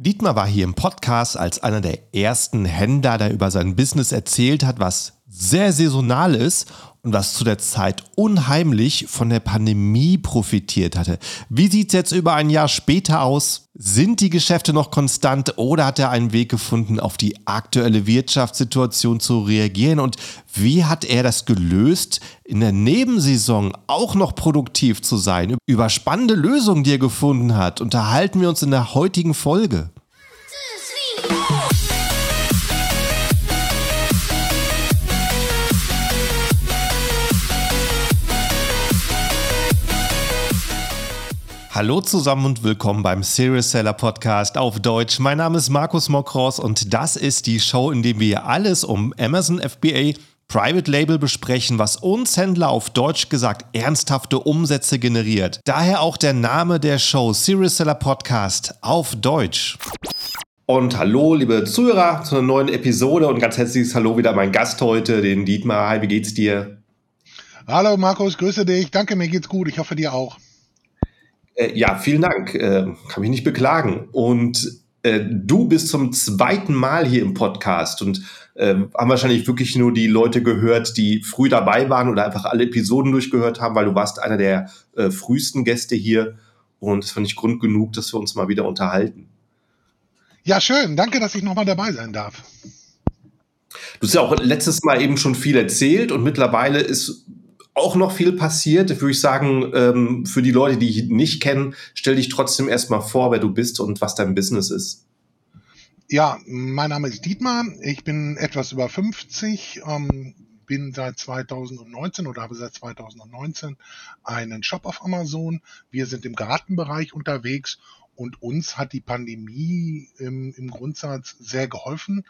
Dietmar war hier im Podcast als einer der ersten Händler, der über sein Business erzählt hat, was sehr saisonal ist und was zu der Zeit unheimlich von der Pandemie profitiert hatte. Wie sieht es jetzt über ein Jahr später aus? Sind die Geschäfte noch konstant oder hat er einen Weg gefunden, auf die aktuelle Wirtschaftssituation zu reagieren? Und wie hat er das gelöst, in der Nebensaison auch noch produktiv zu sein? Über spannende Lösungen, die er gefunden hat, unterhalten wir uns in der heutigen Folge. Hallo zusammen und willkommen beim Serious Seller Podcast auf Deutsch. Mein Name ist Markus Mokros und das ist die Show, in der wir alles um Amazon FBA Private Label besprechen, was uns Händler auf Deutsch gesagt ernsthafte Umsätze generiert. Daher auch der Name der Show Serious Seller Podcast auf Deutsch. Und hallo, liebe Zuhörer, zu einer neuen Episode und ganz herzliches Hallo wieder mein Gast heute, den Dietmar. Hi, wie geht's dir? Hallo Markus, grüße dich. Danke, mir geht's gut. Ich hoffe dir auch. Äh, ja, vielen Dank. Äh, kann mich nicht beklagen. Und äh, du bist zum zweiten Mal hier im Podcast und äh, haben wahrscheinlich wirklich nur die Leute gehört, die früh dabei waren oder einfach alle Episoden durchgehört haben, weil du warst einer der äh, frühesten Gäste hier. Und das fand ich Grund genug, dass wir uns mal wieder unterhalten. Ja, schön. Danke, dass ich nochmal dabei sein darf. Du hast ja auch letztes Mal eben schon viel erzählt und mittlerweile ist auch noch viel passiert. Würde ich sagen, ähm, für die Leute, die ich nicht kennen, stell dich trotzdem erstmal vor, wer du bist und was dein Business ist. Ja, mein Name ist Dietmar. Ich bin etwas über 50, ähm, bin seit 2019 oder habe seit 2019 einen Shop auf Amazon. Wir sind im Gartenbereich unterwegs und uns hat die Pandemie im, im Grundsatz sehr geholfen,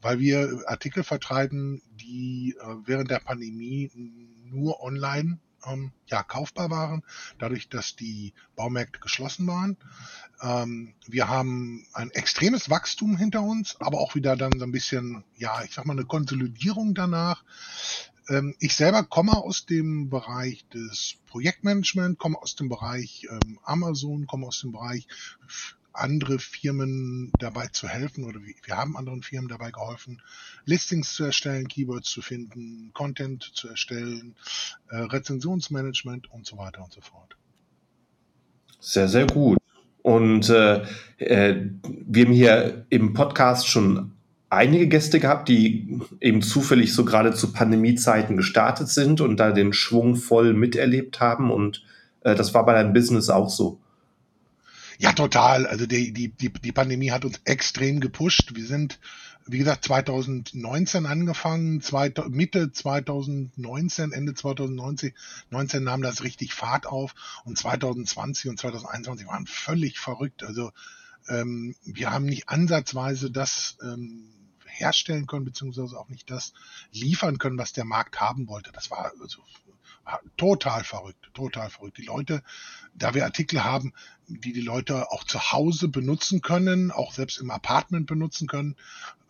weil wir Artikel vertreiben, die äh, während der Pandemie nur online ähm, ja, kaufbar waren, dadurch, dass die Baumärkte geschlossen waren. Ähm, wir haben ein extremes Wachstum hinter uns, aber auch wieder dann so ein bisschen, ja, ich sag mal, eine Konsolidierung danach. Ähm, ich selber komme aus dem Bereich des Projektmanagement, komme aus dem Bereich ähm, Amazon, komme aus dem Bereich andere Firmen dabei zu helfen oder wir haben anderen Firmen dabei geholfen, Listings zu erstellen, Keywords zu finden, Content zu erstellen, äh, Rezensionsmanagement und so weiter und so fort. Sehr, sehr gut. Und äh, äh, wir haben hier im Podcast schon einige Gäste gehabt, die eben zufällig so gerade zu Pandemiezeiten gestartet sind und da den Schwung voll miterlebt haben. Und äh, das war bei deinem Business auch so. Ja, total. Also die, die, die, die Pandemie hat uns extrem gepusht. Wir sind, wie gesagt, 2019 angefangen, zweit, Mitte 2019, Ende 2019 19 nahm das richtig Fahrt auf und 2020 und 2021 waren völlig verrückt. Also ähm, wir haben nicht ansatzweise das ähm, herstellen können, beziehungsweise auch nicht das liefern können, was der Markt haben wollte. Das war also total verrückt, total verrückt. Die Leute, da wir Artikel haben, die die Leute auch zu Hause benutzen können, auch selbst im Apartment benutzen können,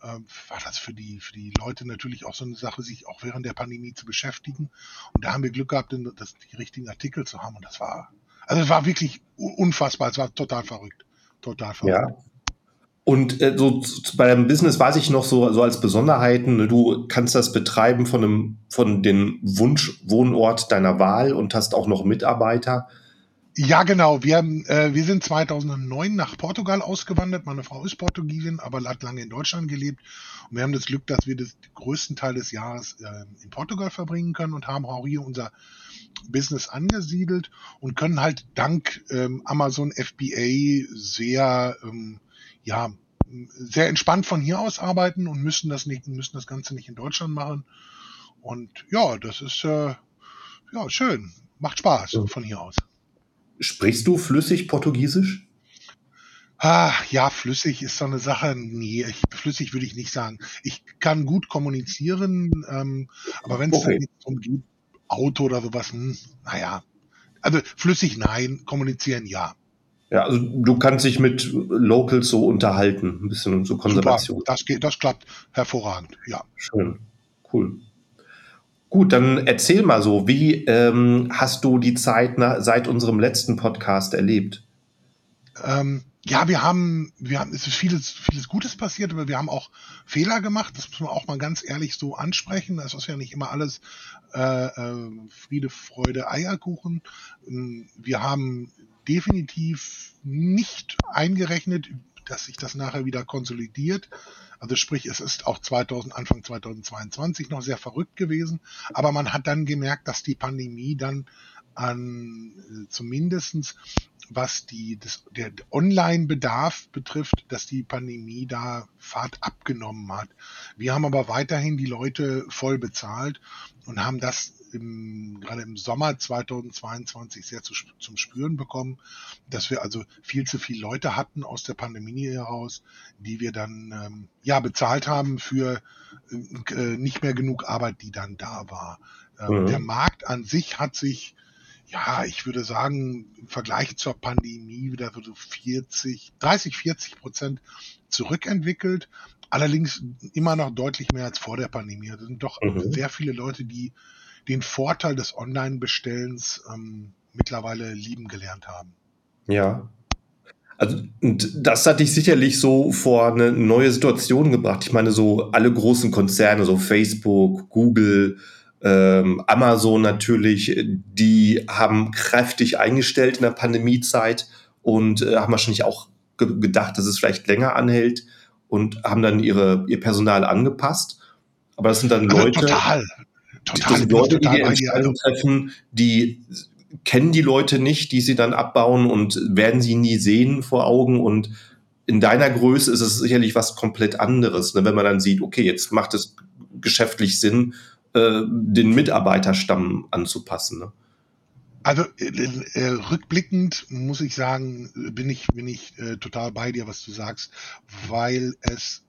äh, war das für die, für die Leute natürlich auch so eine Sache, sich auch während der Pandemie zu beschäftigen. Und da haben wir Glück gehabt, das, die richtigen Artikel zu haben. Und das war, also es war wirklich unfassbar. Es war total verrückt. Total verrückt. Ja. Und äh, so bei deinem Business weiß ich noch so, so als Besonderheiten, ne, du kannst das betreiben von einem, von dem Wunschwohnort deiner Wahl und hast auch noch Mitarbeiter. Ja, genau. Wir, äh, wir sind 2009 nach Portugal ausgewandert. Meine Frau ist Portugiesin, aber hat lange in Deutschland gelebt. Und wir haben das Glück, dass wir den größten Teil des Jahres äh, in Portugal verbringen können und haben auch hier unser Business angesiedelt und können halt dank ähm, Amazon FBA sehr ähm, ja, sehr entspannt von hier aus arbeiten und müssen das nicht, müssen das Ganze nicht in Deutschland machen. Und ja, das ist äh, ja schön. Macht Spaß ja. von hier aus. Sprichst du flüssig Portugiesisch? Ah, ja, flüssig ist so eine Sache. Nee, ich, flüssig würde ich nicht sagen. Ich kann gut kommunizieren, ähm, aber wenn es okay. dann darum geht, Auto oder sowas, hm, naja. Also flüssig nein, kommunizieren ja. Ja, also du kannst dich mit Locals so unterhalten, ein bisschen so Konservation. Super, das geht, das klappt hervorragend, ja. Schön, cool. Gut, dann erzähl mal so, wie ähm, hast du die Zeit nach, seit unserem letzten Podcast erlebt? Ähm, ja, wir haben, wir haben, es ist vieles, vieles Gutes passiert, aber wir haben auch Fehler gemacht. Das muss man auch mal ganz ehrlich so ansprechen. Das ist ja nicht immer alles äh, äh, Friede, Freude, Eierkuchen. Ähm, wir haben definitiv nicht eingerechnet, dass sich das nachher wieder konsolidiert. Also sprich, es ist auch 2000, Anfang 2022 noch sehr verrückt gewesen, aber man hat dann gemerkt, dass die Pandemie dann an äh, zumindestens was die, das, der Online-Bedarf betrifft, dass die Pandemie da Fahrt abgenommen hat. Wir haben aber weiterhin die Leute voll bezahlt und haben das im, gerade im Sommer 2022 sehr zu, zum Spüren bekommen, dass wir also viel zu viele Leute hatten aus der Pandemie heraus, die wir dann ähm, ja bezahlt haben für äh, nicht mehr genug Arbeit, die dann da war. Ähm, mhm. Der Markt an sich hat sich ja, ich würde sagen, im Vergleich zur Pandemie wieder so 40, 30, 40 Prozent zurückentwickelt. Allerdings immer noch deutlich mehr als vor der Pandemie. Es sind doch mhm. sehr viele Leute, die den Vorteil des Online-Bestellens ähm, mittlerweile lieben gelernt haben. Ja. Also, und das hat dich sicherlich so vor eine neue Situation gebracht. Ich meine, so alle großen Konzerne, so Facebook, Google, ähm, Amazon natürlich, die haben kräftig eingestellt in der Pandemiezeit und äh, haben wahrscheinlich auch ge gedacht, dass es vielleicht länger anhält und haben dann ihre, ihr Personal angepasst. Aber das sind dann also Leute, total, total, sind Leute, die die Entscheidung treffen, die kennen die Leute nicht, die sie dann abbauen und werden sie nie sehen vor Augen und in deiner Größe ist es sicherlich was komplett anderes, ne? wenn man dann sieht, okay, jetzt macht es geschäftlich Sinn, äh, den Mitarbeiterstamm anzupassen. Ne? Also äh, äh, rückblickend muss ich sagen, bin ich bin ich äh, total bei dir, was du sagst, weil es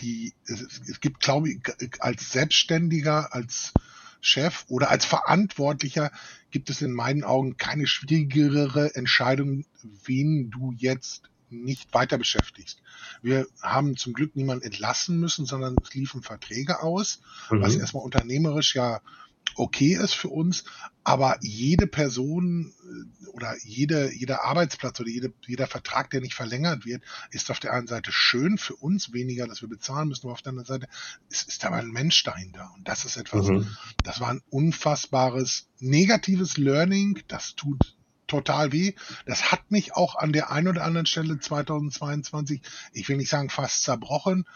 die es, es gibt, glaube ich, als Selbstständiger, als Chef oder als Verantwortlicher gibt es in meinen Augen keine schwierigere Entscheidung, wen du jetzt nicht weiter beschäftigst. Wir haben zum Glück niemanden entlassen müssen, sondern es liefen Verträge aus, mhm. was erstmal unternehmerisch ja okay ist für uns, aber jede Person äh, oder jede, jeder Arbeitsplatz oder jede, jeder Vertrag, der nicht verlängert wird, ist auf der einen Seite schön für uns, weniger, dass wir bezahlen müssen, aber auf der anderen Seite ist, ist da mal ein Mensch dahinter. Und das ist etwas, mhm. das war ein unfassbares negatives Learning, das tut total weh. Das hat mich auch an der einen oder anderen Stelle 2022, ich will nicht sagen fast zerbrochen,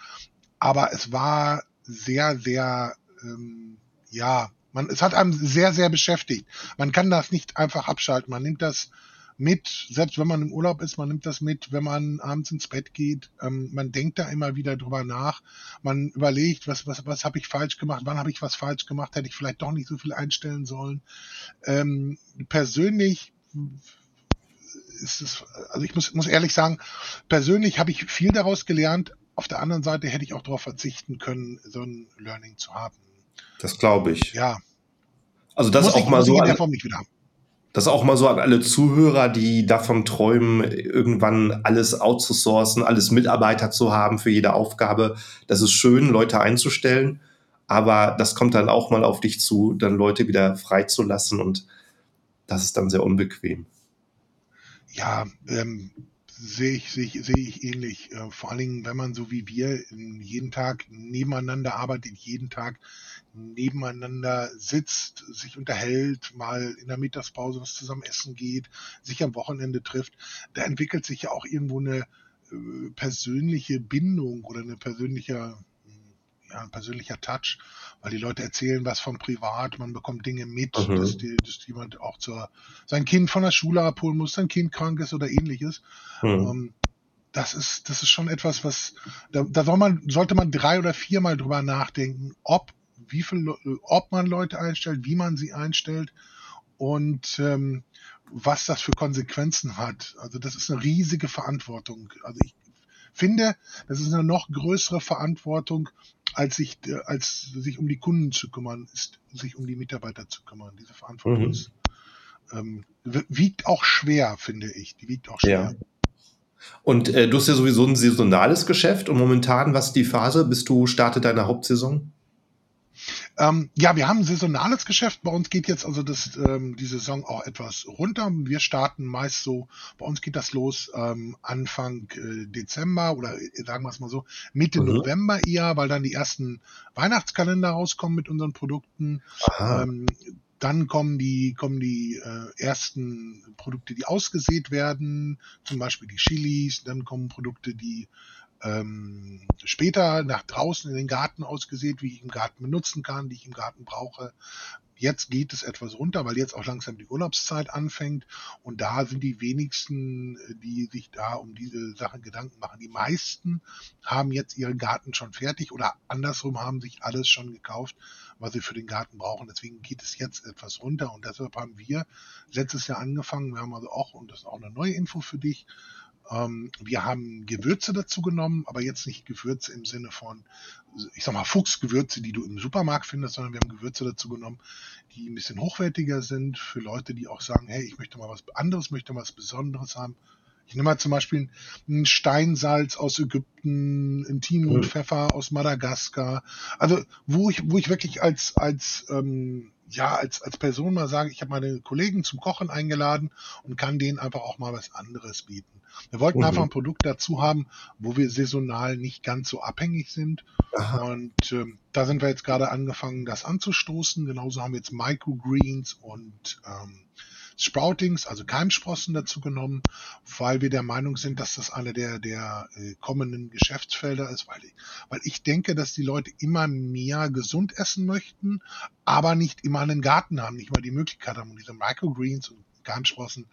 aber es war sehr, sehr, ähm, ja, man, es hat einem sehr, sehr beschäftigt. Man kann das nicht einfach abschalten. Man nimmt das mit, selbst wenn man im Urlaub ist, man nimmt das mit, wenn man abends ins Bett geht. Ähm, man denkt da immer wieder drüber nach. Man überlegt, was, was, was habe ich falsch gemacht, wann habe ich was falsch gemacht, hätte ich vielleicht doch nicht so viel einstellen sollen. Ähm, persönlich ist es, also ich muss, muss ehrlich sagen, persönlich habe ich viel daraus gelernt. Auf der anderen Seite hätte ich auch darauf verzichten können, so ein Learning zu haben. Das glaube ich. Ja. Also das auch mal so. An, das auch mal so an alle Zuhörer, die davon träumen, irgendwann alles outzusourcen, alles Mitarbeiter zu haben für jede Aufgabe. Das ist schön, Leute einzustellen, aber das kommt dann auch mal auf dich zu, dann Leute wieder freizulassen und das ist dann sehr unbequem. Ja, ähm, sehe ich, sehe ich, sehe ich ähnlich. Äh, vor allen Dingen, wenn man so wie wir jeden Tag nebeneinander arbeitet, jeden Tag nebeneinander sitzt, sich unterhält, mal in der Mittagspause was zusammen essen geht, sich am Wochenende trifft, da entwickelt sich ja auch irgendwo eine äh, persönliche Bindung oder eine persönliche ja, ein persönlicher Touch, weil die Leute erzählen was von privat, man bekommt Dinge mit, mhm. dass, die, dass jemand auch zur, sein Kind von der Schule abholen muss, sein Kind krank ist oder ähnliches. Mhm. Ähm, das ist, das ist schon etwas, was, da, da soll man, sollte man drei oder viermal drüber nachdenken, ob, wie viel, ob man Leute einstellt, wie man sie einstellt und ähm, was das für Konsequenzen hat. Also das ist eine riesige Verantwortung. Also ich finde, das ist eine noch größere Verantwortung, als sich, als sich um die Kunden zu kümmern, ist sich um die Mitarbeiter zu kümmern. Diese Verantwortung mhm. ist, ähm, wiegt auch schwer, finde ich. Die wiegt auch schwer. Ja. Und äh, du hast ja sowieso ein saisonales Geschäft und momentan, was ist die Phase, bis du startet deine Hauptsaison? Ähm, ja, wir haben ein saisonales Geschäft. Bei uns geht jetzt also das, ähm, die Saison auch etwas runter. Wir starten meist so, bei uns geht das los ähm, Anfang äh, Dezember oder äh, sagen wir es mal so, Mitte mhm. November eher, weil dann die ersten Weihnachtskalender rauskommen mit unseren Produkten. Ähm, dann kommen die, kommen die äh, ersten Produkte, die ausgesät werden, zum Beispiel die Chilis. Dann kommen Produkte, die ähm, später nach draußen in den Garten ausgesät, wie ich im Garten benutzen kann, die ich im Garten brauche. Jetzt geht es etwas runter, weil jetzt auch langsam die Urlaubszeit anfängt und da sind die wenigsten, die sich da um diese Sache Gedanken machen. Die meisten haben jetzt ihren Garten schon fertig oder andersrum haben sich alles schon gekauft, was sie für den Garten brauchen. Deswegen geht es jetzt etwas runter und deshalb haben wir letztes Jahr angefangen. Wir haben also auch, und das ist auch eine neue Info für dich, ähm, wir haben Gewürze dazu genommen, aber jetzt nicht Gewürze im Sinne von, ich sag mal, Fuchsgewürze, die du im Supermarkt findest, sondern wir haben Gewürze dazu genommen, die ein bisschen hochwertiger sind für Leute, die auch sagen, hey, ich möchte mal was anderes, möchte mal was Besonderes haben. Ich nehme mal zum Beispiel ein Steinsalz aus Ägypten, ein Thymianpfeffer aus Madagaskar. Also wo ich, wo ich wirklich als als ähm, ja als als Person mal sage, ich habe meine Kollegen zum Kochen eingeladen und kann denen einfach auch mal was anderes bieten. Wir wollten mhm. einfach ein Produkt dazu haben, wo wir saisonal nicht ganz so abhängig sind. Aha. Und ähm, da sind wir jetzt gerade angefangen, das anzustoßen. Genauso haben wir jetzt Microgreens und ähm, Sproutings, also Keimsprossen dazu genommen, weil wir der Meinung sind, dass das eine der, der äh, kommenden Geschäftsfelder ist, weil ich, weil ich denke, dass die Leute immer mehr gesund essen möchten, aber nicht immer einen Garten haben, nicht mal die Möglichkeit haben. Und diese Microgreens und Garnsprossen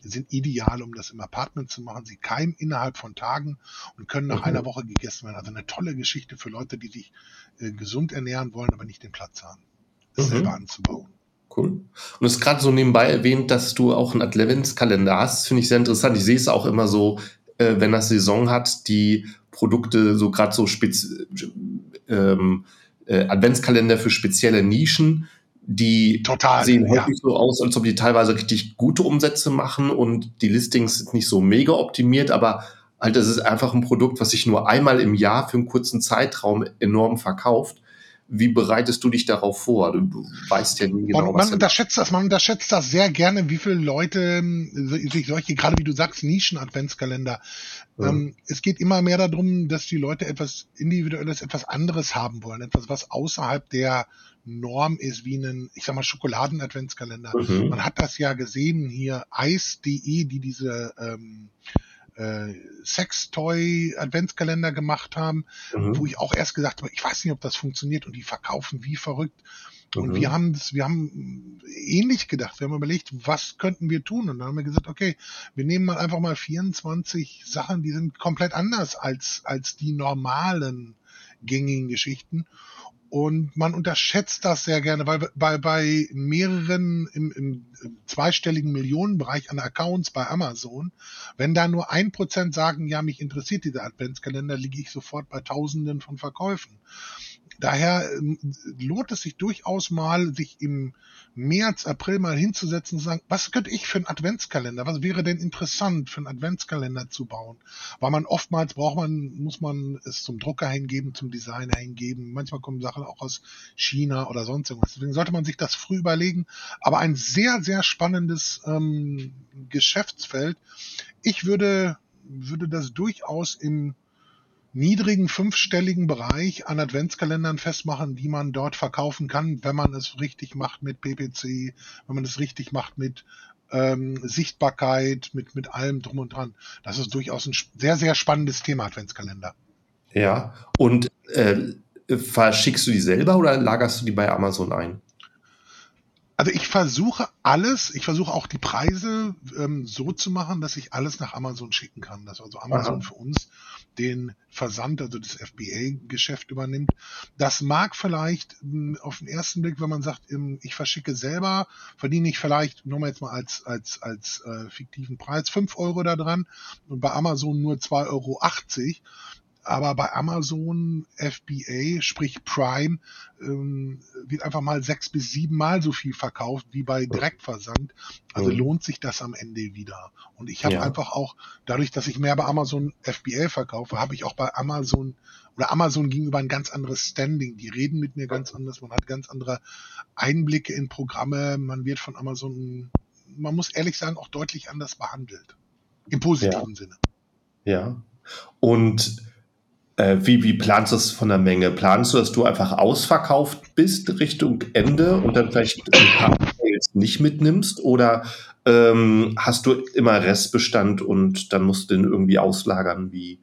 sind ideal, um das im Apartment zu machen. Sie keimen innerhalb von Tagen und können nach mhm. einer Woche gegessen werden. Also eine tolle Geschichte für Leute, die sich äh, gesund ernähren wollen, aber nicht den Platz haben, es mhm. selber anzubauen. Cool. Und du hast gerade so nebenbei erwähnt, dass du auch einen Adventskalender hast. Finde ich sehr interessant. Ich sehe es auch immer so, äh, wenn das Saison hat, die Produkte so gerade so spez ähm, äh, Adventskalender für spezielle Nischen die Total, sehen häufig ja. so aus, als ob die teilweise richtig gute Umsätze machen und die Listings sind nicht so mega optimiert, aber halt, das ist einfach ein Produkt, was sich nur einmal im Jahr für einen kurzen Zeitraum enorm verkauft. Wie bereitest du dich darauf vor? Du, du weißt ja nie genau, man, was. Man unterschätzt das, man unterschätzt das sehr gerne, wie viele Leute ähm, sich solche, gerade wie du sagst, Nischen-Adventskalender. Ja. Ähm, es geht immer mehr darum, dass die Leute etwas Individuelles, etwas anderes haben wollen, etwas, was außerhalb der Norm ist, wie ein, ich sag mal, Schokoladen-Adventskalender. Mhm. Man hat das ja gesehen hier, Ice.de, die diese ähm, äh, Sextoy-Adventskalender gemacht haben, mhm. wo ich auch erst gesagt habe, ich weiß nicht, ob das funktioniert und die verkaufen wie verrückt. Und mhm. wir haben das, wir haben ähnlich gedacht. Wir haben überlegt, was könnten wir tun? Und dann haben wir gesagt, okay, wir nehmen mal einfach mal 24 Sachen, die sind komplett anders als, als die normalen gängigen Geschichten und man unterschätzt das sehr gerne, weil bei, bei mehreren im, im zweistelligen Millionenbereich an Accounts bei Amazon, wenn da nur ein Prozent sagen, ja, mich interessiert dieser Adventskalender, liege ich sofort bei Tausenden von Verkäufen. Daher ähm, lohnt es sich durchaus mal, sich im März, April mal hinzusetzen und zu sagen, was könnte ich für einen Adventskalender, was wäre denn interessant für einen Adventskalender zu bauen? Weil man oftmals braucht man, muss man es zum Drucker hingeben, zum Designer hingeben. Manchmal kommen Sachen auch aus China oder sonst irgendwas. Deswegen sollte man sich das früh überlegen. Aber ein sehr, sehr spannendes ähm, Geschäftsfeld. Ich würde, würde das durchaus im niedrigen fünfstelligen Bereich an Adventskalendern festmachen, die man dort verkaufen kann, wenn man es richtig macht mit PPC, wenn man es richtig macht mit ähm, Sichtbarkeit, mit, mit allem drum und dran. Das ist durchaus ein sehr, sehr spannendes Thema, Adventskalender. Ja, und äh, verschickst du die selber oder lagerst du die bei Amazon ein? Also ich versuche alles, ich versuche auch die Preise ähm, so zu machen, dass ich alles nach Amazon schicken kann. Dass also Amazon Aha. für uns den Versand, also das FBA-Geschäft übernimmt. Das mag vielleicht hm, auf den ersten Blick, wenn man sagt, ähm, ich verschicke selber, verdiene ich vielleicht, nur mal jetzt mal als, als, als äh, fiktiven Preis, fünf Euro da dran und bei Amazon nur zwei Euro. Aber bei Amazon FBA, sprich Prime, ähm, wird einfach mal sechs bis sieben Mal so viel verkauft wie bei Direktversand. Also mhm. lohnt sich das am Ende wieder. Und ich habe ja. einfach auch, dadurch, dass ich mehr bei Amazon FBA verkaufe, habe ich auch bei Amazon oder Amazon gegenüber ein ganz anderes Standing. Die reden mit mir ganz anders, man hat ganz andere Einblicke in Programme, man wird von Amazon, man muss ehrlich sagen, auch deutlich anders behandelt. Im positiven ja. Sinne. Ja. Und wie, wie planst du es von der Menge? Planst du, dass du einfach ausverkauft bist Richtung Ende und dann vielleicht ein paar Mails nicht mitnimmst? Oder ähm, hast du immer Restbestand und dann musst du den irgendwie auslagern? Wie,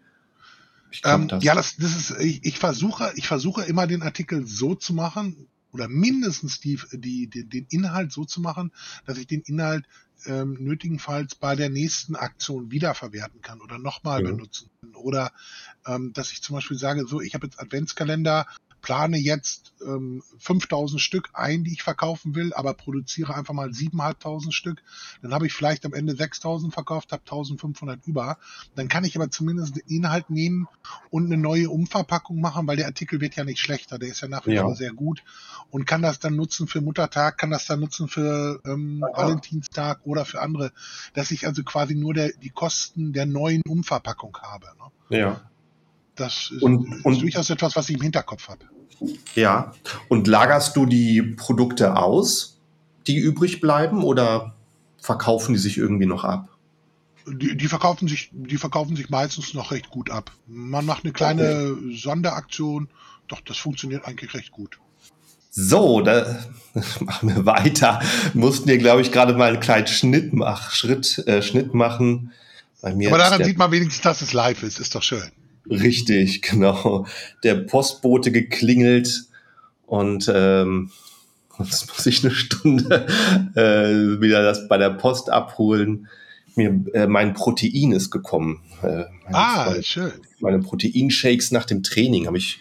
ähm, das? Ja, das, das ist, ich, ich, versuche, ich versuche immer den Artikel so zu machen, oder mindestens die, die, die, den Inhalt so zu machen, dass ich den Inhalt ähm, nötigenfalls bei der nächsten Aktion wiederverwerten kann oder nochmal ja. benutzen kann. Oder ähm, dass ich zum Beispiel sage, so, ich habe jetzt Adventskalender plane jetzt ähm, 5000 Stück ein, die ich verkaufen will, aber produziere einfach mal 7.500 Stück. Dann habe ich vielleicht am Ende 6000 verkauft, habe 1500 über. Dann kann ich aber zumindest den Inhalt nehmen und eine neue Umverpackung machen, weil der Artikel wird ja nicht schlechter, der ist ja nach wie vor ja. sehr gut und kann das dann nutzen für Muttertag, kann das dann nutzen für ähm, Valentinstag oder für andere, dass ich also quasi nur der, die Kosten der neuen Umverpackung habe. Ne? Ja. Das ist, und, ist und, durchaus etwas, was ich im Hinterkopf habe. Ja. Und lagerst du die Produkte aus, die übrig bleiben, oder verkaufen die sich irgendwie noch ab? Die, die, verkaufen sich, die verkaufen sich meistens noch recht gut ab. Man macht eine kleine okay. Sonderaktion, doch das funktioniert eigentlich recht gut. So, da machen wir weiter. Mussten wir, glaube ich, gerade mal einen kleinen Schnitt, mach, Schritt, äh, Schnitt machen. Bei mir Aber daran sieht man wenigstens, dass es live ist. Ist doch schön. Richtig, genau. Der Postbote geklingelt und ähm, jetzt muss ich eine Stunde äh, wieder das bei der Post abholen. Mir, äh, mein Protein ist gekommen. Äh, ah, schön. Meine Proteinshakes nach dem Training habe ich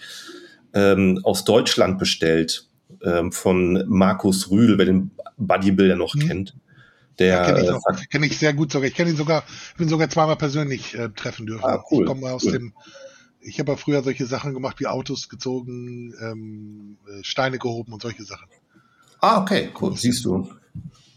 ähm, aus Deutschland bestellt ähm, von Markus Rühl, wer den Bodybuilder noch hm. kennt. Der ja, kenne ich, äh, kenn ich sehr gut sogar. Ich kenne ihn sogar, bin sogar zweimal persönlich äh, treffen dürfen. Ah, cool, ich komme aus cool. dem, ich habe ja früher solche Sachen gemacht wie Autos gezogen, ähm, äh, Steine gehoben und solche Sachen. Ah, okay, cool. Siehst du.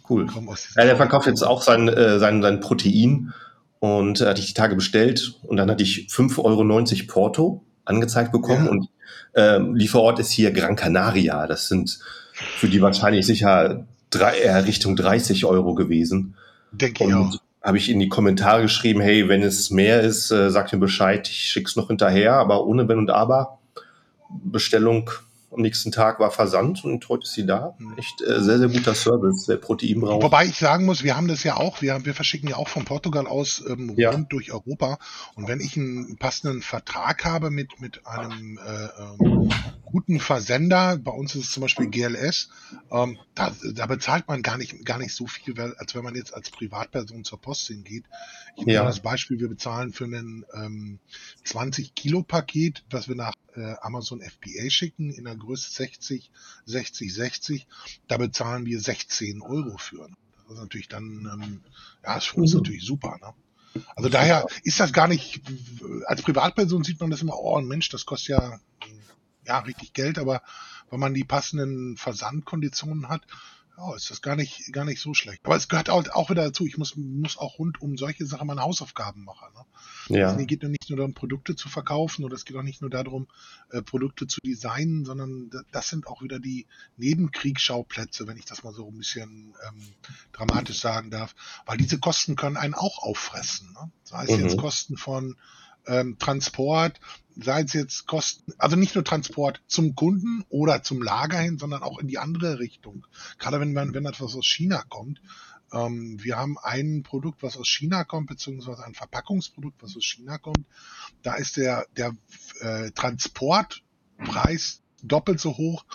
Cool. Ja, der verkauft jetzt auch sein, äh, sein, sein Protein und äh, hatte ich die Tage bestellt und dann hatte ich 5,90 Euro Porto angezeigt bekommen ja. und äh, Lieferort ist hier Gran Canaria. Das sind für die wahrscheinlich sicher drei, eher Richtung 30 Euro gewesen. Denke ich auch. Habe ich in die Kommentare geschrieben, hey, wenn es mehr ist, äh, sagt mir Bescheid, ich schick's noch hinterher, aber ohne Wenn und Aber. Bestellung am nächsten Tag war Versand und heute ist sie da. Hm. Echt äh, sehr, sehr guter Service, der Protein braucht. Wobei ich sagen muss, wir haben das ja auch, wir, wir verschicken ja auch von Portugal aus ähm, ja. rund durch Europa. Und wenn ich einen passenden Vertrag habe mit, mit einem äh, ähm, guten Versender, bei uns ist es zum Beispiel GLS, ähm, da, da bezahlt man gar nicht, gar nicht so viel, als wenn man jetzt als Privatperson zur Post hingeht. Ich nehme ja. das Beispiel, wir bezahlen für einen ähm, 20 Kilo Paket, das wir nach äh, Amazon FBA schicken, in der Größe 60, 60, 60, da bezahlen wir 16 Euro für. Das ist natürlich dann, ähm, ja, das ist für uns mhm. natürlich super. Ne? Also daher ist das gar nicht, als Privatperson sieht man das immer, oh Mensch, das kostet ja, ja richtig Geld, aber wenn man die passenden Versandkonditionen hat, ja, ist das gar nicht, gar nicht so schlecht. Aber es gehört auch, auch wieder dazu, ich muss, muss auch rund um solche Sachen meine Hausaufgaben machen. Ne? Ja. Also, es geht nicht nur darum, Produkte zu verkaufen oder es geht auch nicht nur darum, äh, Produkte zu designen, sondern das sind auch wieder die Nebenkriegsschauplätze, wenn ich das mal so ein bisschen ähm, dramatisch sagen darf. Weil diese Kosten können einen auch auffressen. Ne? Sei es mhm. jetzt Kosten von ähm, Transport, sei es jetzt Kosten, also nicht nur Transport zum Kunden oder zum Lager hin, sondern auch in die andere Richtung. Gerade wenn man, wenn etwas aus China kommt. Ähm, wir haben ein Produkt, was aus China kommt, beziehungsweise ein Verpackungsprodukt, was aus China kommt. Da ist der, der äh, Transportpreis doppelt so hoch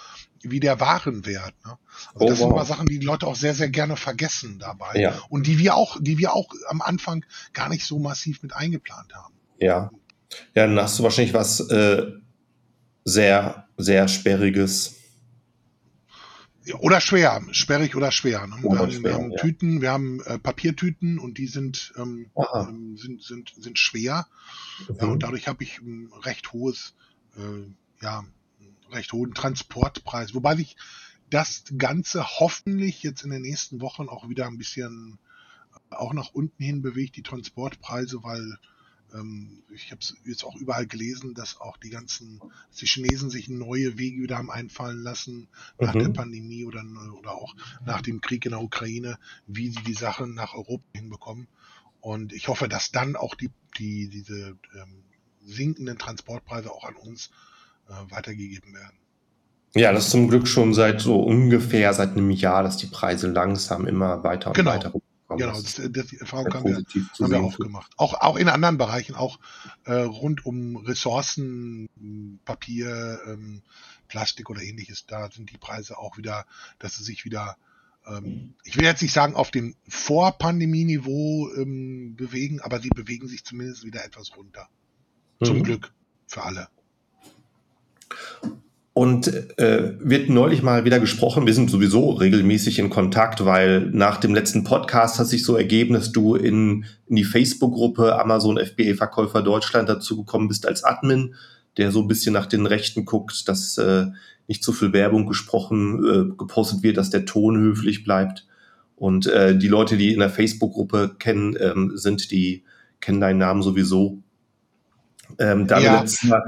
wie der Warenwert. Ne? Also oh, das wow. sind mal Sachen, die die Leute auch sehr, sehr gerne vergessen dabei. Ja. Und die wir auch, die wir auch am Anfang gar nicht so massiv mit eingeplant haben. Ja. Ja, dann hast du wahrscheinlich was äh, sehr, sehr Sperriges. Oder schwer, sperrig oder schwer. Ne? Oder wir, haben, schwer, wir haben ja. Tüten, wir haben äh, Papiertüten und die sind, ähm, ähm, sind, sind, sind schwer. Ja, Mhm. und dadurch habe ich ein recht hohes, äh, ja, einen recht hohen Transportpreis. Wobei sich das Ganze hoffentlich jetzt in den nächsten Wochen auch wieder ein bisschen äh, auch nach unten hin bewegt, die Transportpreise, weil ich habe es jetzt auch überall gelesen, dass auch die ganzen, dass die Chinesen sich neue Wege wieder haben einfallen lassen nach Mhm. der Pandemie oder, oder auch nach dem Krieg in der Ukraine, wie sie die Sachen nach Europa hinbekommen. Und ich hoffe, dass dann auch die, die diese ähm, sinkenden Transportpreise auch an uns äh, weitergegeben werden. Ja, das ist zum Glück schon seit so ungefähr seit einem Jahr, dass die Preise langsam immer weiter und Genau. weiter. Genau, Das das, ist das, die Erfahrung haben wir, haben wir sehen. auch gemacht. Auch, auch in anderen Bereichen, auch äh, rund um Ressourcen, Papier, ähm, Plastik oder ähnliches, da sind die Preise auch wieder, dass sie sich wieder, ähm, ich will jetzt nicht sagen, auf dem Vor-Pandemie-Niveau ähm, bewegen, aber sie bewegen sich zumindest wieder etwas runter. Zum Mhm. Glück für alle. Und äh, wird neulich mal wieder gesprochen, wir sind sowieso regelmäßig in Kontakt, weil nach dem letzten Podcast hat sich so ergeben, dass du in, in die Facebook-Gruppe Amazon FBA-Verkäufer Deutschland dazugekommen bist als Admin, der so ein bisschen nach den Rechten guckt, dass äh, nicht zu viel Werbung gesprochen, äh, gepostet wird, dass der Ton höflich bleibt. Und äh, die Leute, die in der Facebook-Gruppe kennen, ähm, sind, die kennen deinen Namen sowieso. Ähm, da wir Ja. letztes Mal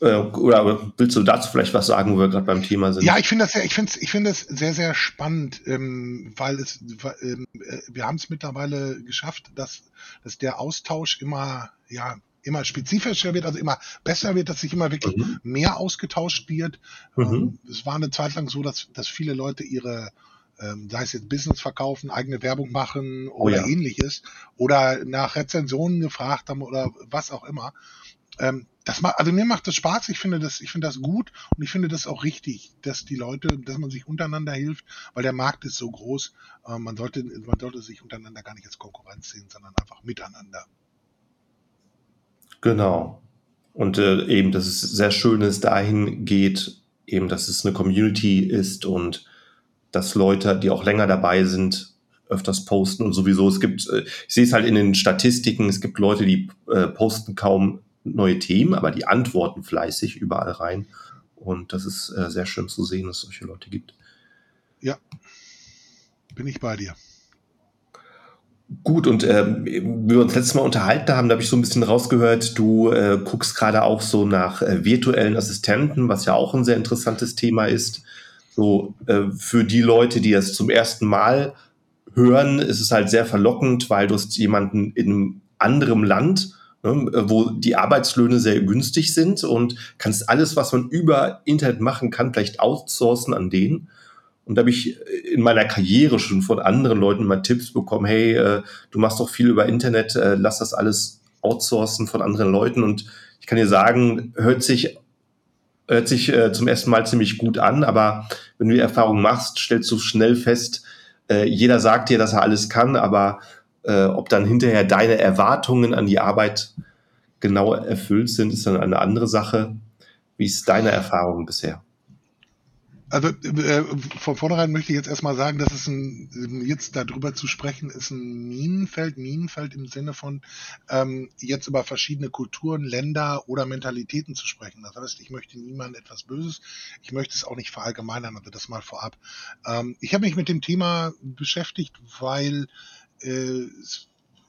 oder willst du dazu vielleicht was sagen, wo wir gerade beim Thema sind? Ja, ich finde das sehr, ich finde ich finde es sehr, sehr spannend, ähm, weil es, weil, ähm, äh, wir haben es mittlerweile geschafft, dass, dass der Austausch immer, ja, immer spezifischer wird, also immer besser wird, dass sich immer wirklich Mhm. mehr ausgetauscht wird. Mhm. Ähm, es war eine Zeit lang so, dass, dass viele Leute ihre, ähm, sei es jetzt Business verkaufen, eigene Werbung machen oder ja. ähnliches oder nach Rezensionen gefragt haben oder was auch immer. Ähm, das macht, also mir macht das Spaß. Ich finde das, ich finde das gut und ich finde das auch richtig, dass die Leute, dass man sich untereinander hilft, weil der Markt ist so groß. Äh, man sollte, man sollte sich untereinander gar nicht als Konkurrenz sehen, sondern einfach miteinander. Genau. Und äh, eben, dass es sehr schön ist, dahin geht, eben, dass es eine Community ist und dass Leute, die auch länger dabei sind, öfters posten und sowieso, es gibt, äh, ich sehe es halt in den Statistiken, es gibt Leute, die äh, posten kaum neue Themen, aber die antworten fleißig überall rein. Und das ist äh, sehr schön zu sehen, dass es solche Leute gibt. Ja, bin ich bei dir. Gut, und ähm, wie wir uns letztes Mal unterhalten haben, da habe ich so ein bisschen rausgehört, du äh, guckst gerade auch so nach äh, virtuellen Assistenten, was ja auch ein sehr interessantes Thema ist. So äh, für die Leute, die das zum ersten Mal hören, ist es halt sehr verlockend, weil du hast jemanden in einem anderen Land, wo die Arbeitslöhne sehr günstig sind und kannst alles, was man über Internet machen kann, vielleicht outsourcen an den. Und da habe ich in meiner Karriere schon von anderen Leuten mal Tipps bekommen, hey, äh, du machst doch viel über Internet, äh, lass das alles outsourcen von anderen Leuten. Und ich kann dir sagen, hört sich, hört sich äh, zum ersten Mal ziemlich gut an, aber wenn du die Erfahrung machst, stellst du schnell fest, äh, jeder sagt dir, dass er alles kann, aber äh, ob dann hinterher deine Erwartungen an die Arbeit genau erfüllt sind, ist dann eine andere Sache. Wie ist deine Erfahrung bisher? Also äh, von vornherein möchte ich jetzt erstmal sagen, dass es ein, jetzt darüber zu sprechen, ist ein Minenfeld, Minenfeld im Sinne von ähm, jetzt über verschiedene Kulturen, Länder oder Mentalitäten zu sprechen. Das heißt, ich möchte niemandem etwas Böses, ich möchte es auch nicht verallgemeinern, also das mal vorab. Ähm, ich habe mich mit dem Thema beschäftigt, weil äh,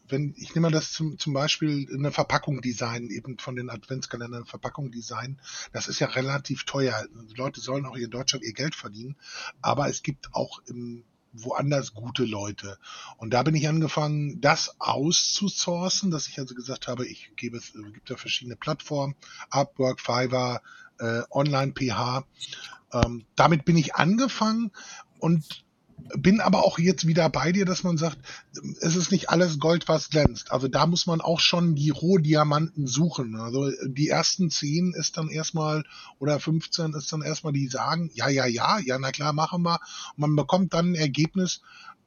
wenn ich nehme das zum, zum Beispiel eine Verpackung designen, eben von den Adventskalendern Verpackung designen, das ist ja relativ teuer. Die Leute sollen auch in Deutschland ihr Geld verdienen, aber es gibt auch im, woanders gute Leute. Und da bin ich angefangen, das auszusourcen, dass ich also gesagt habe, ich gebe es, gibt ja verschiedene Plattformen, Upwork, Fiverr, äh, Online-PH. Ähm, damit bin ich angefangen und bin aber auch jetzt wieder bei dir, dass man sagt, es ist nicht alles Gold, was glänzt. Also da muss man auch schon die Rohdiamanten suchen. Also die ersten zehn ist dann erstmal oder 15 ist dann erstmal die sagen, ja, ja, ja, ja, na klar, machen wir. Und man bekommt dann ein Ergebnis,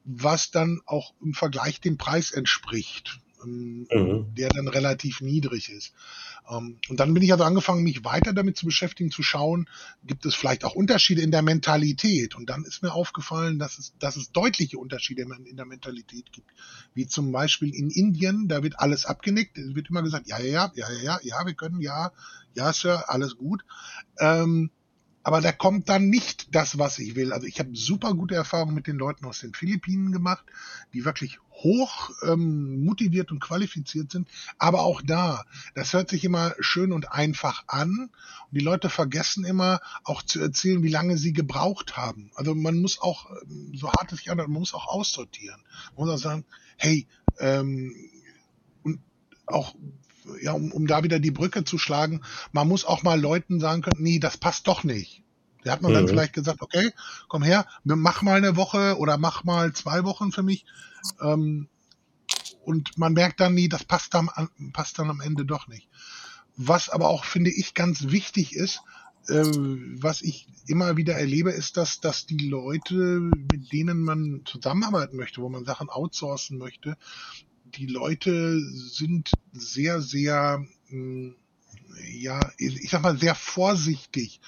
was dann auch im Vergleich dem Preis entspricht. Ähm, mhm. der dann relativ niedrig ist. Ähm, und dann bin ich also angefangen, mich weiter damit zu beschäftigen, zu schauen, gibt es vielleicht auch Unterschiede in der Mentalität. Und dann ist mir aufgefallen, dass es, dass es deutliche Unterschiede in der Mentalität gibt. Wie zum Beispiel in Indien, da wird alles abgenickt, es wird immer gesagt, ja, ja, ja, ja, ja, ja, wir können, ja, ja, Sir, alles gut. Ähm, aber da kommt dann nicht das, was ich will. Also ich habe super gute Erfahrungen mit den Leuten aus den Philippinen gemacht, die wirklich hoch ähm, motiviert und qualifiziert sind. Aber auch da, das hört sich immer schön und einfach an. Und die Leute vergessen immer auch zu erzählen, wie lange sie gebraucht haben. Also man muss auch, ähm, so hart es sich anhört, man muss auch aussortieren. Man muss auch sagen, hey, ähm, und auch ja, um, um da wieder die Brücke zu schlagen, man muss auch mal Leuten sagen können, nee, das passt doch nicht. Da hat man mhm. dann vielleicht gesagt, okay, komm her, mach mal eine Woche oder mach mal zwei Wochen für mich. Ähm, und man merkt dann nie, das passt dann, passt dann am Ende doch nicht. Was aber auch, finde ich, ganz wichtig ist, äh, was ich immer wieder erlebe, ist, dass, dass die Leute, mit denen man zusammenarbeiten möchte, wo man Sachen outsourcen möchte, die Leute sind sehr, sehr, hm, ja, ich sag mal, sehr vorsichtig,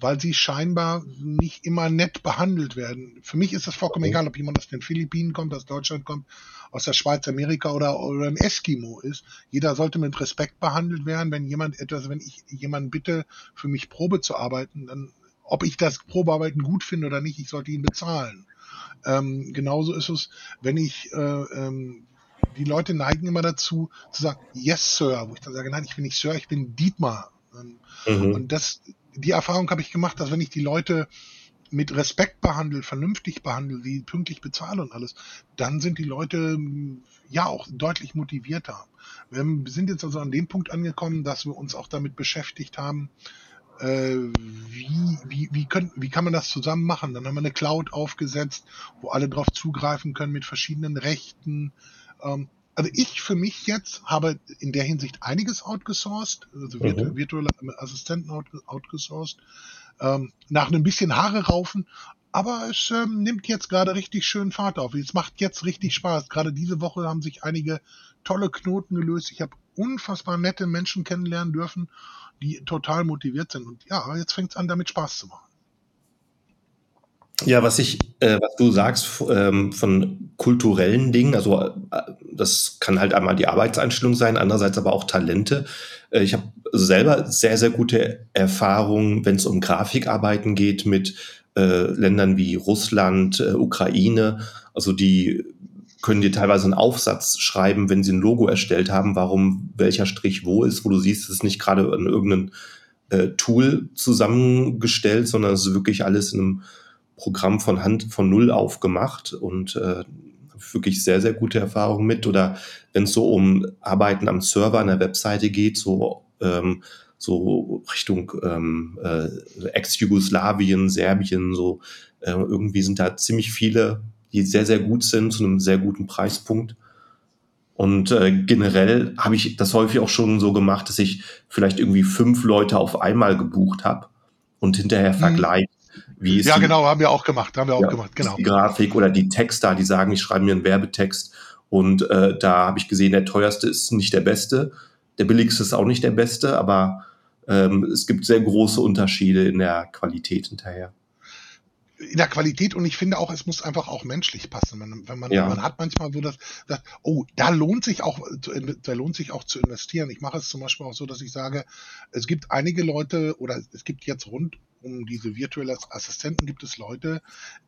weil sie scheinbar nicht immer nett behandelt werden. Für mich ist das vollkommen egal, ob jemand aus den Philippinen kommt, aus Deutschland kommt, aus der Schweiz, Amerika oder, oder ein Eskimo ist. Jeder sollte mit Respekt behandelt werden. Wenn jemand etwas, wenn ich jemanden bitte, für mich Probe zu arbeiten, dann, ob ich das Probearbeiten gut finde oder nicht, ich sollte ihn bezahlen. Ähm, genauso ist es, wenn ich äh, ähm, die Leute neigen immer dazu, zu sagen, yes, Sir, wo ich dann sage, nein, ich bin nicht Sir, ich bin Dietmar. Mhm. Und das, die Erfahrung habe ich gemacht, dass wenn ich die Leute mit Respekt behandle, vernünftig behandle, sie pünktlich bezahle und alles, dann sind die Leute ja auch deutlich motivierter. Wir sind jetzt also an dem Punkt angekommen, dass wir uns auch damit beschäftigt haben, äh, wie, wie, wie, können, wie kann man das zusammen machen? Dann haben wir eine Cloud aufgesetzt, wo alle drauf zugreifen können mit verschiedenen Rechten, ähm, also ich für mich jetzt habe in der Hinsicht einiges outgesourced, also virtu mhm. virtuelle Assistenten out outgesourced, ähm, nach einem bisschen Haare raufen, aber es ähm, nimmt jetzt gerade richtig schön Fahrt auf. Es macht jetzt richtig Spaß. Gerade diese Woche haben sich einige tolle Knoten gelöst. Ich habe unfassbar nette Menschen kennenlernen dürfen, die total motiviert sind. Und ja, jetzt fängt es an, damit Spaß zu machen. Ja, was ich, äh, was du sagst ähm, von kulturellen Dingen, also äh, das kann halt einmal die Arbeitseinstellung sein, andererseits aber auch Talente. Äh, ich habe selber sehr, sehr gute Erfahrungen, wenn es um Grafikarbeiten geht mit äh, Ländern wie Russland, äh, Ukraine. Also die können dir teilweise einen Aufsatz schreiben, wenn sie ein Logo erstellt haben, warum welcher Strich wo ist, wo du siehst, es ist nicht gerade in irgendeinem äh, Tool zusammengestellt, sondern es ist wirklich alles in einem Programm von Hand von Null aufgemacht und äh, wirklich sehr, sehr gute Erfahrungen mit. Oder wenn es so um Arbeiten am Server an der Webseite geht, so, ähm, so Richtung ähm, äh, Ex-Jugoslawien, Serbien, so äh, irgendwie sind da ziemlich viele, die sehr, sehr gut sind, zu einem sehr guten Preispunkt. Und äh, generell habe ich das häufig auch schon so gemacht, dass ich vielleicht irgendwie fünf Leute auf einmal gebucht habe und hinterher mhm. vergleiche, wie ist ja, die, genau, haben wir auch gemacht, haben wir auch ja, gemacht, genau. Die Grafik oder die Texter, die sagen, ich schreibe mir einen Werbetext und äh, da habe ich gesehen, der teuerste ist nicht der beste, der billigste ist auch nicht der beste, aber ähm, es gibt sehr große Unterschiede in der Qualität hinterher in der Qualität und ich finde auch, es muss einfach auch menschlich passen. Wenn, wenn man, ja. man hat manchmal so das, das, oh, da lohnt sich auch, da lohnt sich auch zu investieren. Ich mache es zum Beispiel auch so, dass ich sage, es gibt einige Leute oder es gibt jetzt rund um diese virtuelle Assistenten gibt es Leute,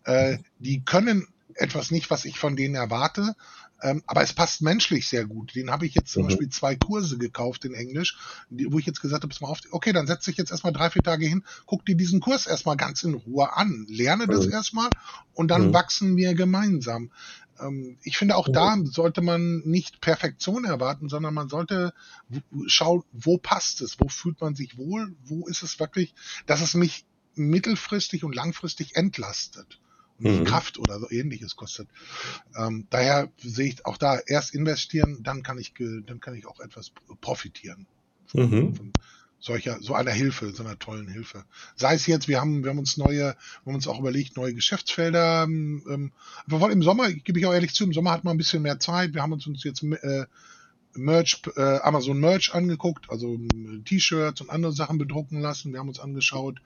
äh, die können etwas nicht, was ich von denen erwarte, ähm, aber es passt menschlich sehr gut. Den habe ich jetzt zum mhm. Beispiel zwei Kurse gekauft in Englisch, die, wo ich jetzt gesagt habe, mal auf, okay, dann setze ich jetzt erstmal drei, vier Tage hin, guck dir diesen Kurs erstmal ganz in Ruhe an, lerne das mhm. erstmal und dann mhm. wachsen wir gemeinsam. Ähm, ich finde auch da sollte man nicht Perfektion erwarten, sondern man sollte schauen, wo passt es, wo fühlt man sich wohl, wo ist es wirklich, dass es mich mittelfristig und langfristig entlastet nicht mhm. Kraft oder so ähnliches kostet. Ähm, daher sehe ich auch da erst investieren, dann kann ich, dann kann ich auch etwas profitieren. Von, mhm. von solcher, so einer Hilfe, so einer tollen Hilfe. Sei es jetzt, wir haben, wir haben uns neue, wir haben uns auch überlegt, neue Geschäftsfelder. Ähm, wir wollen im Sommer, gebe ich auch ehrlich zu, im Sommer hat man ein bisschen mehr Zeit. Wir haben uns uns jetzt äh, Merch, äh, Amazon Merch angeguckt, also T-Shirts und andere Sachen bedrucken lassen. Wir haben uns angeschaut,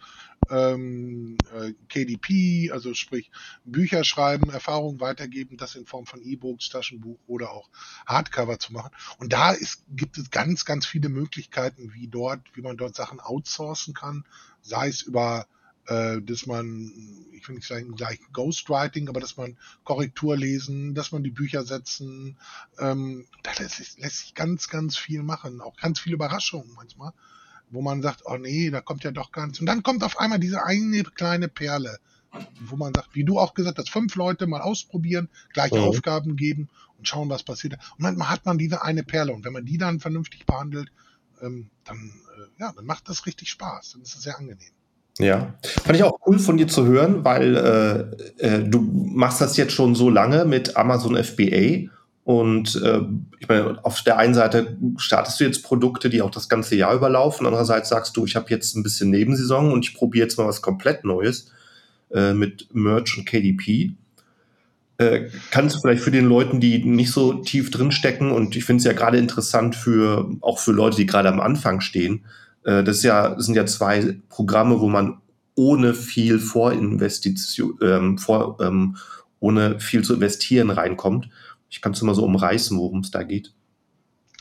ähm, äh, KDP, also sprich Bücher schreiben, Erfahrungen weitergeben, das in Form von E-Books, Taschenbuch oder auch Hardcover zu machen. Und da ist, gibt es ganz, ganz viele Möglichkeiten, wie dort, wie man dort Sachen outsourcen kann, sei es über äh, dass man, ich will nicht sagen gleich Ghostwriting, aber dass man Korrektur lesen, dass man die Bücher setzen, ähm, da lässt sich, lässt sich ganz, ganz viel machen, auch ganz viele Überraschungen manchmal, wo man sagt, oh nee, da kommt ja doch gar nichts. Und dann kommt auf einmal diese eine kleine Perle, wo man sagt, wie du auch gesagt hast, fünf Leute mal ausprobieren, gleich mhm. Aufgaben geben und schauen, was passiert. Und manchmal hat man diese eine Perle und wenn man die dann vernünftig behandelt, ähm, dann, äh, ja, dann macht das richtig Spaß, dann ist es sehr angenehm. Ja, fand ich auch cool von dir zu hören, weil äh, äh, du machst das jetzt schon so lange mit Amazon FBA und äh, ich meine, auf der einen Seite startest du jetzt Produkte, die auch das ganze Jahr überlaufen, andererseits sagst du, ich habe jetzt ein bisschen Nebensaison und ich probiere jetzt mal was komplett Neues äh, mit Merch und KDP. Äh, kannst du vielleicht für den Leuten, die nicht so tief drin stecken und ich finde es ja gerade interessant für auch für Leute, die gerade am Anfang stehen, das, ist ja, das sind ja zwei Programme, wo man ohne viel Vorinvestition, ähm, vor, ähm, ohne viel zu investieren reinkommt. Ich kann es mal so umreißen, worum es da geht.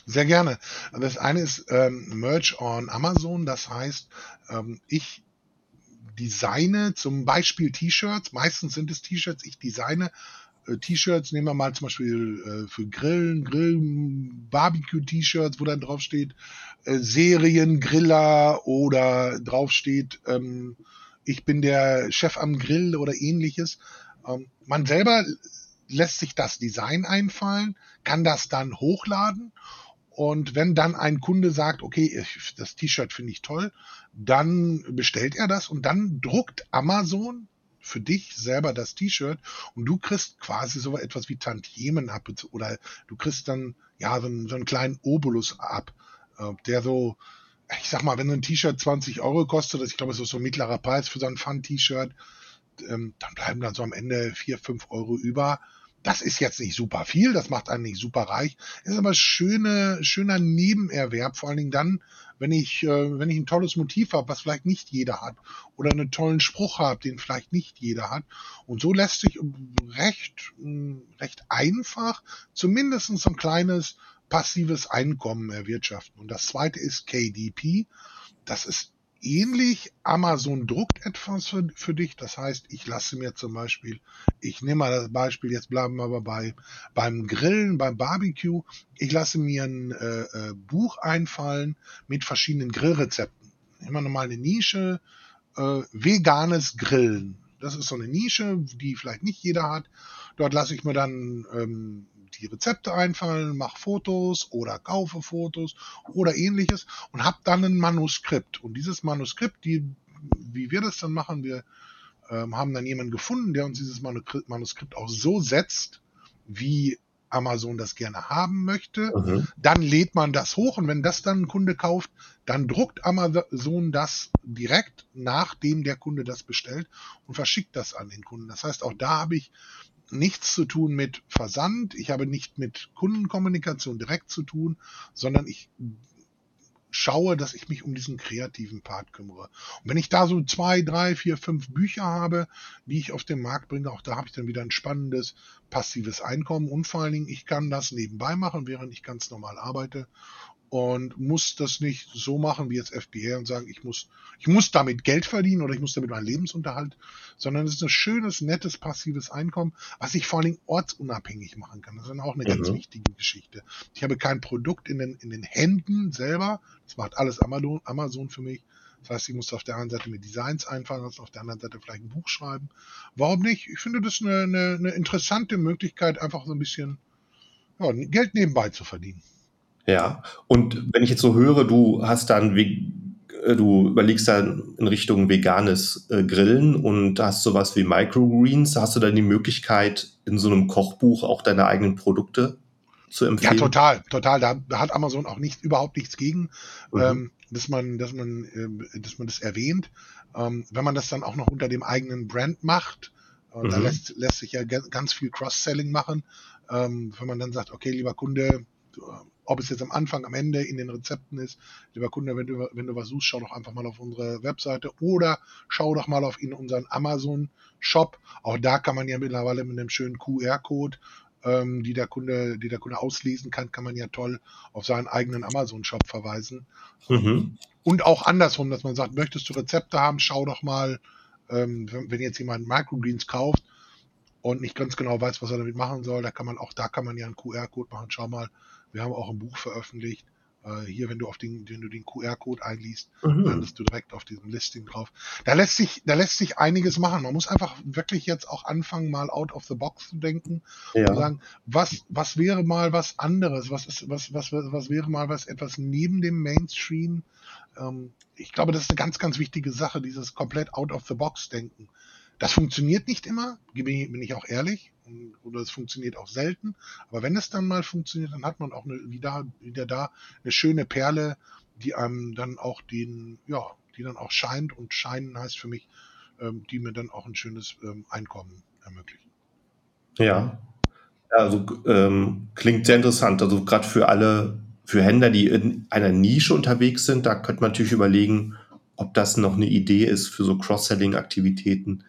Sehr gerne. Das eine ist ähm, Merch on Amazon. Das heißt, ähm, ich designe zum Beispiel T-Shirts. Meistens sind es T-Shirts. Ich designe äh, T-Shirts. Nehmen wir mal zum Beispiel äh, für Grillen, Grillen, Barbecue-T-Shirts, wo dann drauf steht äh, Seriengriller oder drauf steht, ähm, ich bin der Chef am Grill oder ähnliches. Ähm, man selber lässt sich das Design einfallen, kann das dann hochladen und wenn dann ein Kunde sagt, okay, das T-Shirt finde ich toll, dann bestellt er das und dann druckt Amazon für dich selber das T-Shirt und du kriegst quasi so etwas wie Tantiemen ab oder du kriegst dann ja so einen, so einen kleinen Obolus ab, äh, der so, ich sag mal, wenn ein T-Shirt 20 Euro kostet, ich glaube, es ist so ein mittlerer Preis für so ein Fun-T-Shirt, ähm, dann bleiben dann so am Ende 4, 5 Euro über. Das ist jetzt nicht super viel, das macht einen nicht super reich, ist aber schöne, schöner Nebenerwerb, vor allen Dingen dann, wenn ich, äh, wenn ich ein tolles Motiv habe, was vielleicht nicht jeder hat, oder einen tollen Spruch habe, den vielleicht nicht jeder hat. Und so lässt sich recht, recht einfach zumindest ein kleines passives Einkommen erwirtschaften. Und das zweite ist KDP. Das ist ähnlich. Amazon druckt etwas für, für dich. Das heißt, ich lasse mir zum Beispiel, ich nehme mal das Beispiel, jetzt bleiben wir aber bei, beim Grillen, beim Barbecue. Ich lasse mir ein äh, äh, Buch einfallen mit verschiedenen Grillrezepten. Immer nochmal eine Nische, äh, veganes Grillen. Das ist so eine Nische, die vielleicht nicht jeder hat. Dort lasse ich mir dann ähm, die Rezepte einfallen, mache Fotos oder kaufe Fotos oder ähnliches und habe dann ein Manuskript. Und dieses Manuskript, die, wie wir das dann machen, wir ähm, haben dann jemanden gefunden, der uns dieses Manuskript auch so setzt, wie Amazon das gerne haben möchte. Mhm. Dann lädt man das hoch und wenn das dann ein Kunde kauft, dann druckt Amazon das direkt, nachdem der Kunde das bestellt und verschickt das an den Kunden. Das heißt, auch da habe ich nichts zu tun mit Versand, ich habe nicht mit Kundenkommunikation direkt zu tun, sondern ich schaue, dass ich mich um diesen kreativen Part kümmere. Und wenn ich da so zwei, drei, vier, fünf Bücher habe, die ich auf den Markt bringe, auch da habe ich dann wieder ein spannendes passives Einkommen und vor allen Dingen, ich kann das nebenbei machen, während ich ganz normal arbeite und muss das nicht so machen wie jetzt FBA und sagen, ich muss, ich muss damit Geld verdienen oder ich muss damit meinen Lebensunterhalt, sondern es ist ein schönes, nettes, passives Einkommen, was ich vor allen Dingen ortsunabhängig machen kann. Das ist dann auch eine mhm. ganz wichtige Geschichte. Ich habe kein Produkt in den, in den Händen selber. Das macht alles Amazon, Amazon für mich. Das heißt, ich muss auf der einen Seite mir Designs einfallen lassen, auf der anderen Seite vielleicht ein Buch schreiben. Warum nicht? Ich finde das eine, eine, eine interessante Möglichkeit, einfach so ein bisschen ja, Geld nebenbei zu verdienen. Ja, und wenn ich jetzt so höre, du hast dann, äh, du überlegst dann in Richtung veganes äh, Grillen und hast sowas wie Microgreens, hast du dann die Möglichkeit, in so einem Kochbuch auch deine eigenen Produkte zu empfehlen? Ja, total, total. Da, da hat Amazon auch nicht, überhaupt nichts gegen, mhm. ähm, dass man, dass man, äh, dass man das erwähnt. Ähm, wenn man das dann auch noch unter dem eigenen Brand macht, und mhm. da lässt, lässt sich ja ganz viel Cross-Selling machen. Ähm, wenn man dann sagt, okay, lieber Kunde, ob es jetzt am Anfang, am Ende in den Rezepten ist. Lieber Kunde, wenn du, wenn du was suchst, schau doch einfach mal auf unsere Webseite oder schau doch mal auf in unseren Amazon-Shop. Auch da kann man ja mittlerweile mit einem schönen QR-Code ähm, die der Kunde, die der Kunde auslesen kann, kann man ja toll auf seinen eigenen Amazon-Shop verweisen. Mhm. Und auch andersrum, dass man sagt, möchtest du Rezepte haben, schau doch mal, ähm, wenn jetzt jemand Microgreens kauft und nicht ganz genau weiß, was er damit machen soll, da kann man auch da kann man ja einen QR-Code machen. Schau mal, wir haben auch ein Buch veröffentlicht. Äh, hier, wenn du auf den, wenn du den QR-Code einliest, mhm. landest du direkt auf diesem Listing drauf. Da lässt sich, da lässt sich einiges machen. Man muss einfach wirklich jetzt auch anfangen, mal out of the box zu denken ja. und sagen, was, was wäre mal was anderes? Was ist, was, was, was wäre mal was etwas neben dem Mainstream? Ähm, ich glaube, das ist eine ganz, ganz wichtige Sache, dieses komplett out of the box denken. Das funktioniert nicht immer, bin ich auch ehrlich, oder es funktioniert auch selten. Aber wenn es dann mal funktioniert, dann hat man auch eine, wieder, wieder da eine schöne Perle, die einem dann auch den, ja, die dann auch scheint und scheinen heißt für mich, ähm, die mir dann auch ein schönes ähm, Einkommen ermöglichen. Ja, also ähm, klingt sehr interessant. Also gerade für alle, für Händler, die in einer Nische unterwegs sind, da könnte man natürlich überlegen, ob das noch eine Idee ist für so Cross-Selling-Aktivitäten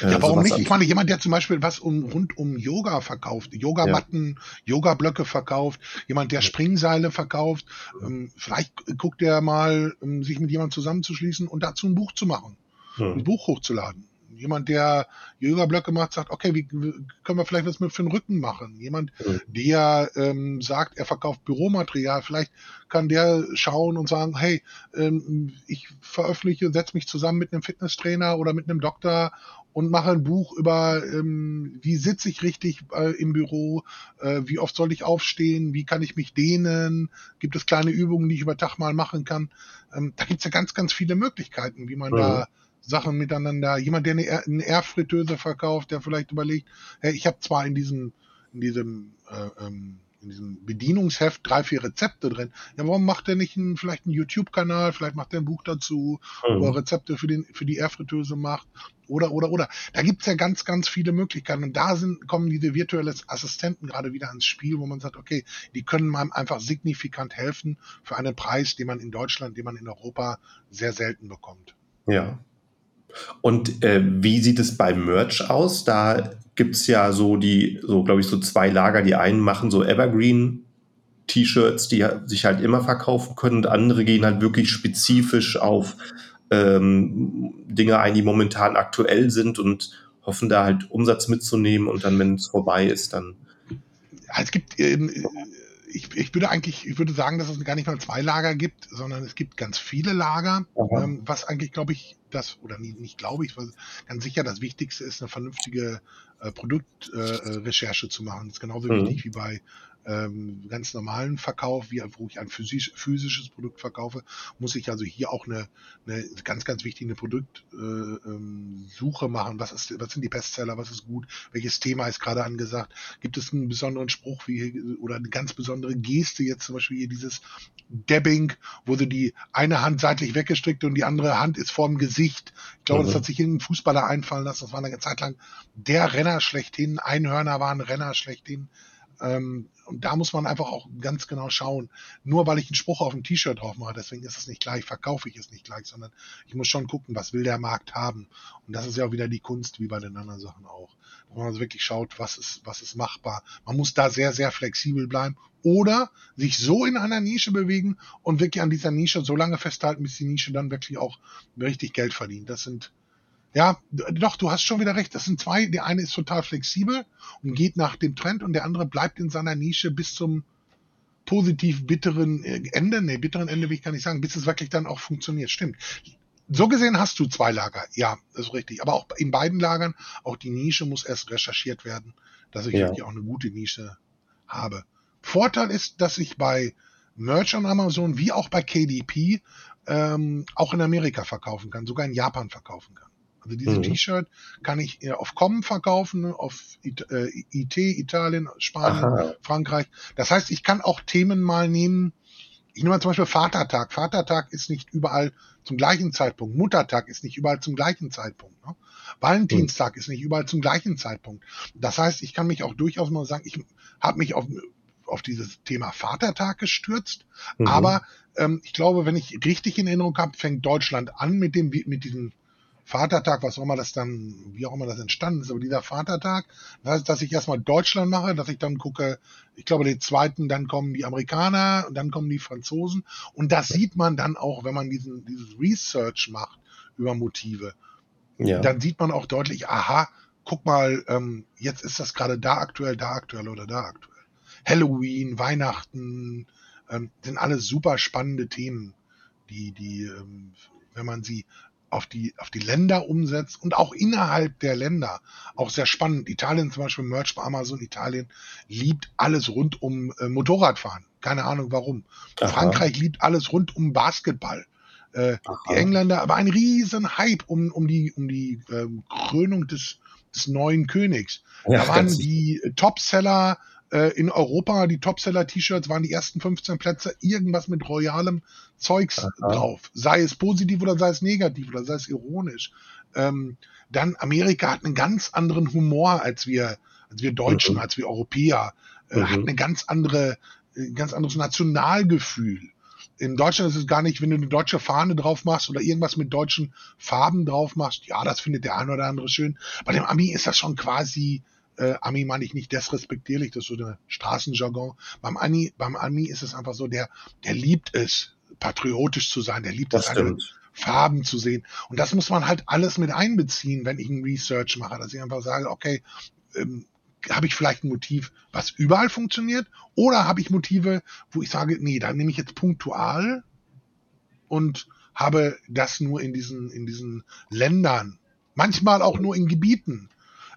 ja, äh, warum nicht? Ich meine, jemand, der zum Beispiel was um, rund um Yoga verkauft, Yogamatten, ja. Yoga-Blöcke verkauft, jemand, der Springseile verkauft, ähm, vielleicht guckt der mal, um, sich mit jemandem zusammenzuschließen und dazu ein Buch zu machen, hm. ein Buch hochzuladen. Jemand, der Yoga-Blöcke macht, sagt, okay, wie können wir vielleicht was mit für den Rücken machen? Jemand, mhm. der ähm, sagt, er verkauft Büromaterial, vielleicht kann der schauen und sagen, hey, ähm, ich veröffentliche, setze mich zusammen mit einem Fitnesstrainer oder mit einem Doktor und mache ein Buch über, ähm, wie sitze ich richtig äh, im Büro, äh, wie oft soll ich aufstehen, wie kann ich mich dehnen, gibt es kleine Übungen, die ich über Tag mal machen kann. Ähm, da gibt's ja ganz, ganz viele Möglichkeiten, wie man mhm. da Sachen miteinander, jemand, der eine, eine Airfritteuse verkauft, der vielleicht überlegt, hey, ich habe zwar in diesem, in diesem äh, ähm, in diesem Bedienungsheft drei, vier Rezepte drin. Ja, warum macht er nicht einen, vielleicht einen YouTube-Kanal, vielleicht macht er ein Buch dazu, mhm. wo er Rezepte für, den, für die Airfritteuse macht oder, oder, oder. Da gibt's ja ganz, ganz viele Möglichkeiten. Und da sind, kommen diese virtuellen Assistenten gerade wieder ins Spiel, wo man sagt, okay, die können einem einfach signifikant helfen für einen Preis, den man in Deutschland, den man in Europa sehr selten bekommt. Ja. Und äh, wie sieht es bei Merch aus? Da gibt es ja so die, so glaube ich, so zwei Lager. Die einen machen so Evergreen T-Shirts, die sich halt immer verkaufen können und andere gehen halt wirklich spezifisch auf ähm, Dinge ein, die momentan aktuell sind und hoffen da halt Umsatz mitzunehmen und dann, wenn es vorbei ist, dann. Es gibt, ähm, ich, ich würde eigentlich, ich würde sagen, dass es gar nicht mal zwei Lager gibt, sondern es gibt ganz viele Lager, ähm, was eigentlich, glaube ich, das, oder nicht, nicht glaube ich, ganz sicher das Wichtigste ist, eine vernünftige äh, Produktrecherche äh, zu machen. Das ist genauso mhm. wichtig wie bei ähm, ganz normalen Verkauf, wie wo ich ein physisch, physisches Produkt verkaufe, muss ich also hier auch eine, eine ganz, ganz wichtige Produktsuche äh, ähm, machen. Was, ist, was sind die Bestseller, was ist gut, welches Thema ist gerade angesagt? Gibt es einen besonderen Spruch wie oder eine ganz besondere Geste, jetzt zum Beispiel hier dieses Dabbing, wo du die eine Hand seitlich weggestrickt und die andere Hand ist vorm Gesicht. Ich glaube, mhm. das hat sich irgendein Fußballer einfallen lassen. Das war eine Zeit lang der Renner schlechthin. Einhörner waren Renner schlechthin. Ähm, und da muss man einfach auch ganz genau schauen. Nur weil ich einen Spruch auf ein T-Shirt drauf mache, deswegen ist es nicht gleich, verkaufe ich es nicht gleich, sondern ich muss schon gucken, was will der Markt haben. Und das ist ja auch wieder die Kunst, wie bei den anderen Sachen auch. Wo man also wirklich schaut, was ist, was ist machbar. Man muss da sehr, sehr flexibel bleiben oder sich so in einer Nische bewegen und wirklich an dieser Nische so lange festhalten, bis die Nische dann wirklich auch richtig Geld verdient. Das sind ja, doch, du hast schon wieder recht. Das sind zwei. Der eine ist total flexibel und geht nach dem Trend und der andere bleibt in seiner Nische bis zum positiv bitteren äh, Ende. Nee, bitteren Ende will ich gar nicht sagen, bis es wirklich dann auch funktioniert. Stimmt. So gesehen hast du zwei Lager. Ja, das ist richtig. Aber auch in beiden Lagern, auch die Nische muss erst recherchiert werden, dass ich ja. wirklich auch eine gute Nische habe. Vorteil ist, dass ich bei Merch on Amazon wie auch bei KDP ähm, auch in Amerika verkaufen kann, sogar in Japan verkaufen kann. Also dieses mhm. T-Shirt kann ich auf Com verkaufen, auf IT, äh, IT Italien, Spanien, Aha. Frankreich. Das heißt, ich kann auch Themen mal nehmen. Ich nehme mal zum Beispiel Vatertag. Vatertag ist nicht überall zum gleichen Zeitpunkt. Muttertag ist nicht überall zum gleichen Zeitpunkt. Ne? Valentinstag mhm. ist nicht überall zum gleichen Zeitpunkt. Das heißt, ich kann mich auch durchaus mal sagen, ich habe mich auf auf dieses Thema Vatertag gestürzt. Mhm. Aber ähm, ich glaube, wenn ich richtig in Erinnerung habe, fängt Deutschland an mit dem mit diesem Vatertag, was auch immer das dann, wie auch immer das entstanden ist, aber dieser Vatertag, das heißt, dass ich erstmal Deutschland mache, dass ich dann gucke, ich glaube, den zweiten, dann kommen die Amerikaner und dann kommen die Franzosen. Und das sieht man dann auch, wenn man diesen, dieses Research macht über Motive. Ja. Dann sieht man auch deutlich, aha, guck mal, ähm, jetzt ist das gerade da aktuell, da aktuell oder da aktuell. Halloween, Weihnachten, ähm, sind alles super spannende Themen, die, die, ähm, wenn man sie auf die, auf die Länder umsetzt und auch innerhalb der Länder. Auch sehr spannend. Italien zum Beispiel, Merch bei Amazon Italien, liebt alles rund um äh, Motorradfahren. Keine Ahnung warum. Aha. Frankreich liebt alles rund um Basketball. Äh, die Engländer, aber ein riesen Hype um, um die, um die äh, Krönung des, des neuen Königs. Ja, da waren die Topseller in Europa, die Topseller-T-Shirts waren die ersten 15 Plätze irgendwas mit royalem Zeugs Aha. drauf. Sei es positiv oder sei es negativ oder sei es ironisch. Ähm, dann Amerika hat einen ganz anderen Humor als wir, als wir Deutschen, mhm. als wir Europäer, äh, mhm. hat eine ganz andere, ein äh, ganz anderes Nationalgefühl. In Deutschland ist es gar nicht, wenn du eine deutsche Fahne drauf machst oder irgendwas mit deutschen Farben drauf machst, ja, das findet der eine oder andere schön. Bei dem Ami ist das schon quasi äh, Ami meine ich nicht desrespektierlich, das ist so der Straßenjargon. Beim Ami, beim Ami ist es einfach so, der, der liebt es, patriotisch zu sein, der liebt das es, alle Farben zu sehen. Und das muss man halt alles mit einbeziehen, wenn ich ein Research mache, dass ich einfach sage, okay, ähm, habe ich vielleicht ein Motiv, was überall funktioniert, oder habe ich Motive, wo ich sage, nee, da nehme ich jetzt punktual und habe das nur in diesen, in diesen Ländern, manchmal auch nur in Gebieten.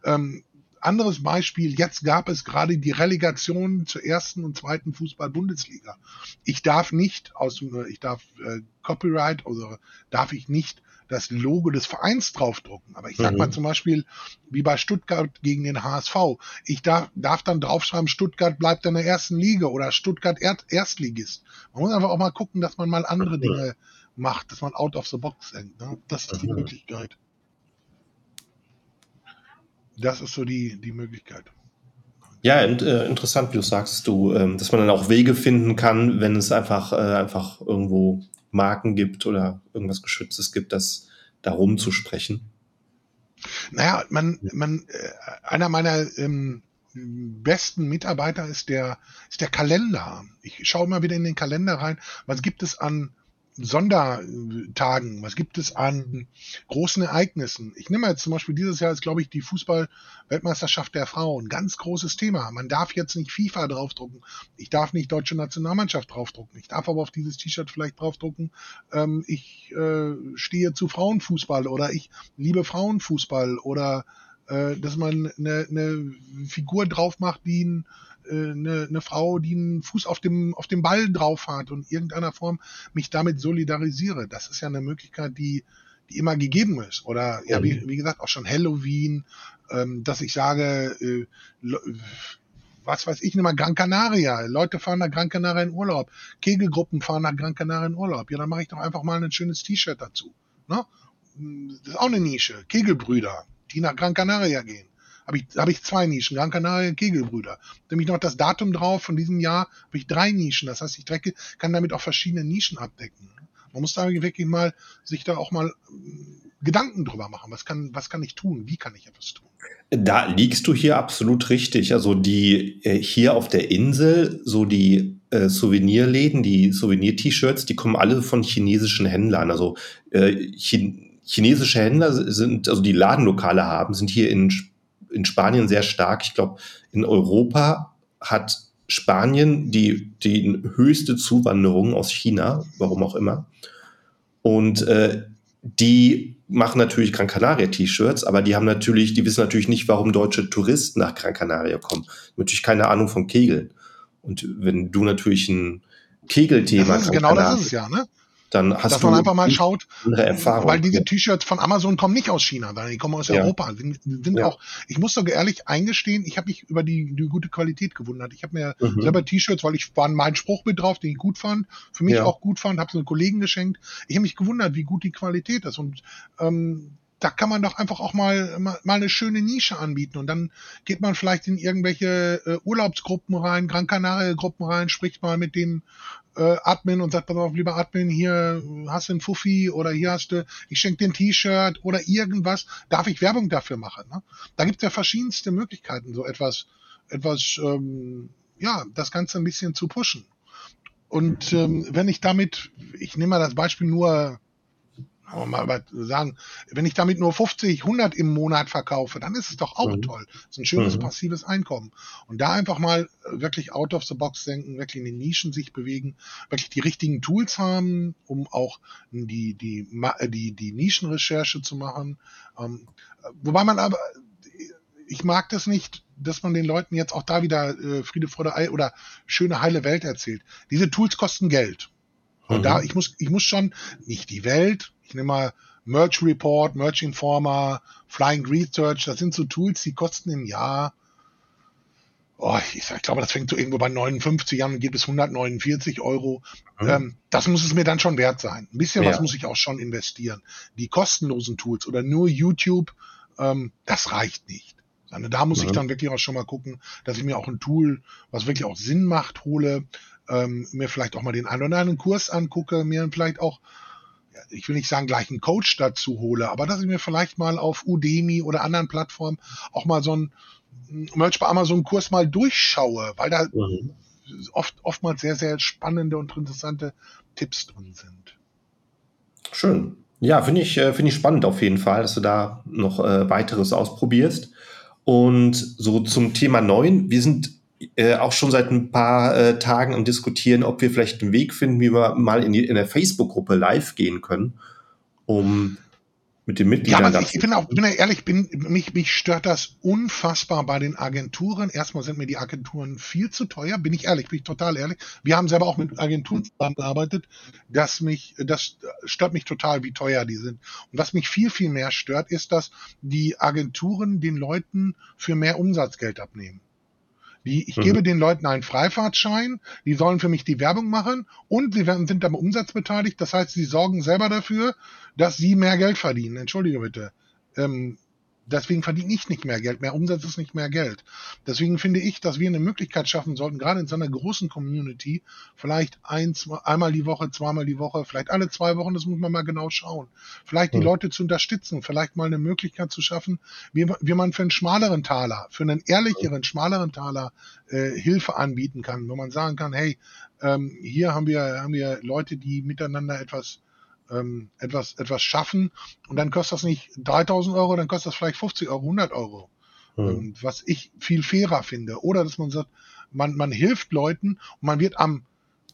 Ähm, anderes Beispiel, jetzt gab es gerade die Relegation zur ersten und zweiten Fußball-Bundesliga. Ich darf nicht aus, ich darf äh, Copyright oder darf ich nicht das Logo des Vereins draufdrucken. Aber ich sag mhm. mal zum Beispiel, wie bei Stuttgart gegen den HSV. Ich darf, darf dann draufschreiben, Stuttgart bleibt in der ersten Liga oder Stuttgart Erd Erstligist. Man muss einfach auch mal gucken, dass man mal andere Dinge macht, dass man out of the box denkt. Ne? Das ist die mhm. Möglichkeit. Das ist so die, die Möglichkeit. Ja, und, äh, interessant, wie du sagst, du, ähm, dass man dann auch Wege finden kann, wenn es einfach, äh, einfach irgendwo Marken gibt oder irgendwas Geschütztes gibt, das darum zu sprechen. Naja, man, man, äh, einer meiner ähm, besten Mitarbeiter ist der, ist der Kalender. Ich schaue immer wieder in den Kalender rein. Was gibt es an Sondertagen? Was gibt es an großen Ereignissen? Ich nehme jetzt zum Beispiel dieses Jahr ist, glaube ich, die Fußball-Weltmeisterschaft der Frauen. Ganz großes Thema. Man darf jetzt nicht FIFA draufdrucken. Ich darf nicht deutsche Nationalmannschaft draufdrucken. Ich darf aber auf dieses T-Shirt vielleicht draufdrucken. Ähm, ich äh, stehe zu Frauenfußball oder ich liebe Frauenfußball oder äh, dass man eine, eine Figur drauf macht, die ein äh, eine, eine Frau, die einen Fuß auf dem, auf dem Ball drauf hat und in irgendeiner Form mich damit solidarisiere. Das ist ja eine Möglichkeit, die, die immer gegeben ist. Oder ja, wie, mhm. wie gesagt, auch schon Halloween, ähm, dass ich sage, äh, was weiß ich, nehme mal Gran Canaria. Leute fahren nach Gran Canaria in Urlaub. Kegelgruppen fahren nach Gran Canaria in Urlaub. Ja, dann mache ich doch einfach mal ein schönes T-Shirt dazu. Ne? Das ist auch eine Nische. Kegelbrüder, die nach Gran Canaria gehen habe ich, hab ich zwei Nischen, Gran Canaria Kegelbrüder. Nämlich noch das Datum drauf von diesem Jahr habe ich drei Nischen. Das heißt, ich drecke, kann damit auch verschiedene Nischen abdecken. Man muss da wirklich mal sich da auch mal äh, Gedanken drüber machen. Was kann, was kann ich tun? Wie kann ich etwas tun? Da liegst du hier absolut richtig. Also die äh, hier auf der Insel, so die äh, Souvenirläden, die Souvenir-T-Shirts, die kommen alle von chinesischen Händlern. Also äh, chinesische Händler sind, also die Ladenlokale haben, sind hier in in Spanien sehr stark. Ich glaube, in Europa hat Spanien die, die höchste Zuwanderung aus China, warum auch immer. Und äh, die machen natürlich Gran Canaria T-Shirts, aber die haben natürlich, die wissen natürlich nicht, warum deutsche Touristen nach Gran Canaria kommen. Natürlich keine Ahnung von Kegeln. Und wenn du natürlich ein Kegelthema. Genau das ist es ja, ne? Dann hast Dass du man einfach mal schaut, weil diese T-Shirts von Amazon kommen nicht aus China, sondern die kommen aus ja. Europa. Sind, sind ja. auch, ich muss doch ehrlich eingestehen, ich habe mich über die, die gute Qualität gewundert. Ich habe mir mhm. selber T-Shirts, weil ich war mein Spruch mit drauf, den ich gut fand, für mich ja. auch gut fand, habe es einem Kollegen geschenkt. Ich habe mich gewundert, wie gut die Qualität ist und ähm, da kann man doch einfach auch mal, mal, mal eine schöne Nische anbieten und dann geht man vielleicht in irgendwelche äh, Urlaubsgruppen rein, Gran Canaria Gruppen rein, spricht mal mit dem äh, Admin und sagt, pass auf, lieber Admin, hier hast du einen Fuffi oder hier hast du, ich schenke dir ein T-Shirt oder irgendwas, darf ich Werbung dafür machen? Ne? Da gibt es ja verschiedenste Möglichkeiten, so etwas, etwas, ähm, ja, das Ganze ein bisschen zu pushen. Und ähm, wenn ich damit, ich nehme mal das Beispiel nur mal sagen, wenn ich damit nur 50, 100 im Monat verkaufe, dann ist es doch auch mhm. toll. Das ist ein schönes mhm. passives Einkommen. Und da einfach mal wirklich out of the box denken, wirklich in den Nischen sich bewegen, wirklich die richtigen Tools haben, um auch die, die, die, die Nischenrecherche zu machen. Ähm, wobei man aber, ich mag das nicht, dass man den Leuten jetzt auch da wieder äh, Friede, Freude, Ei oder schöne, heile Welt erzählt. Diese Tools kosten Geld. Und mhm. da, ich muss, ich muss schon nicht die Welt, ich nehme mal Merch Report, Merch Informer, Flying Research, das sind so Tools, die kosten im Jahr, oh, ich, ich glaube, das fängt so irgendwo bei 59 an und geht bis 149 Euro. Mhm. Ähm, das muss es mir dann schon wert sein. Ein bisschen ja. was muss ich auch schon investieren. Die kostenlosen Tools oder nur YouTube, ähm, das reicht nicht. Also da muss mhm. ich dann wirklich auch schon mal gucken, dass ich mir auch ein Tool, was wirklich auch Sinn macht, hole, ähm, mir vielleicht auch mal den einen oder anderen Kurs angucke, mir vielleicht auch ich will nicht sagen, gleich einen Coach dazu hole, aber dass ich mir vielleicht mal auf Udemy oder anderen Plattformen auch mal so einen Merch bei Amazon Kurs mal durchschaue, weil da mhm. oft, oftmals sehr, sehr spannende und interessante Tipps drin sind. Schön. Ja, finde ich, äh, finde ich spannend auf jeden Fall, dass du da noch äh, weiteres ausprobierst. Und so zum Thema 9. Wir sind äh, auch schon seit ein paar äh, Tagen am Diskutieren, ob wir vielleicht einen Weg finden, wie wir mal in, die, in der Facebook-Gruppe live gehen können, um mit den Mitgliedern. Ja, ich bin auch, bin ja ehrlich, bin, mich, mich stört das unfassbar bei den Agenturen. Erstmal sind mir die Agenturen viel zu teuer, bin ich ehrlich, bin ich total ehrlich. Wir haben selber auch mit Agenturen zusammengearbeitet, dass mich, das stört mich total, wie teuer die sind. Und was mich viel, viel mehr stört, ist, dass die Agenturen den Leuten für mehr Umsatzgeld abnehmen. Die, ich mhm. gebe den Leuten einen Freifahrtschein, die sollen für mich die Werbung machen und sie werden, sind am Umsatz beteiligt. Das heißt, sie sorgen selber dafür, dass sie mehr Geld verdienen. Entschuldige bitte. Ähm, Deswegen verdiene ich nicht mehr Geld. Mehr Umsatz ist nicht mehr Geld. Deswegen finde ich, dass wir eine Möglichkeit schaffen sollten, gerade in so einer großen Community, vielleicht ein, zwei, einmal die Woche, zweimal die Woche, vielleicht alle zwei Wochen, das muss man mal genau schauen. Vielleicht die hm. Leute zu unterstützen, vielleicht mal eine Möglichkeit zu schaffen, wie, wie man für einen schmaleren Taler, für einen ehrlicheren, schmaleren Taler äh, Hilfe anbieten kann, wo man sagen kann, hey, ähm, hier haben wir, haben wir Leute, die miteinander etwas ähm, etwas, etwas schaffen und dann kostet das nicht 3000 Euro, dann kostet das vielleicht 50 Euro, 100 Euro. Mhm. Ähm, was ich viel fairer finde. Oder dass man sagt, man, man hilft Leuten und man wird am,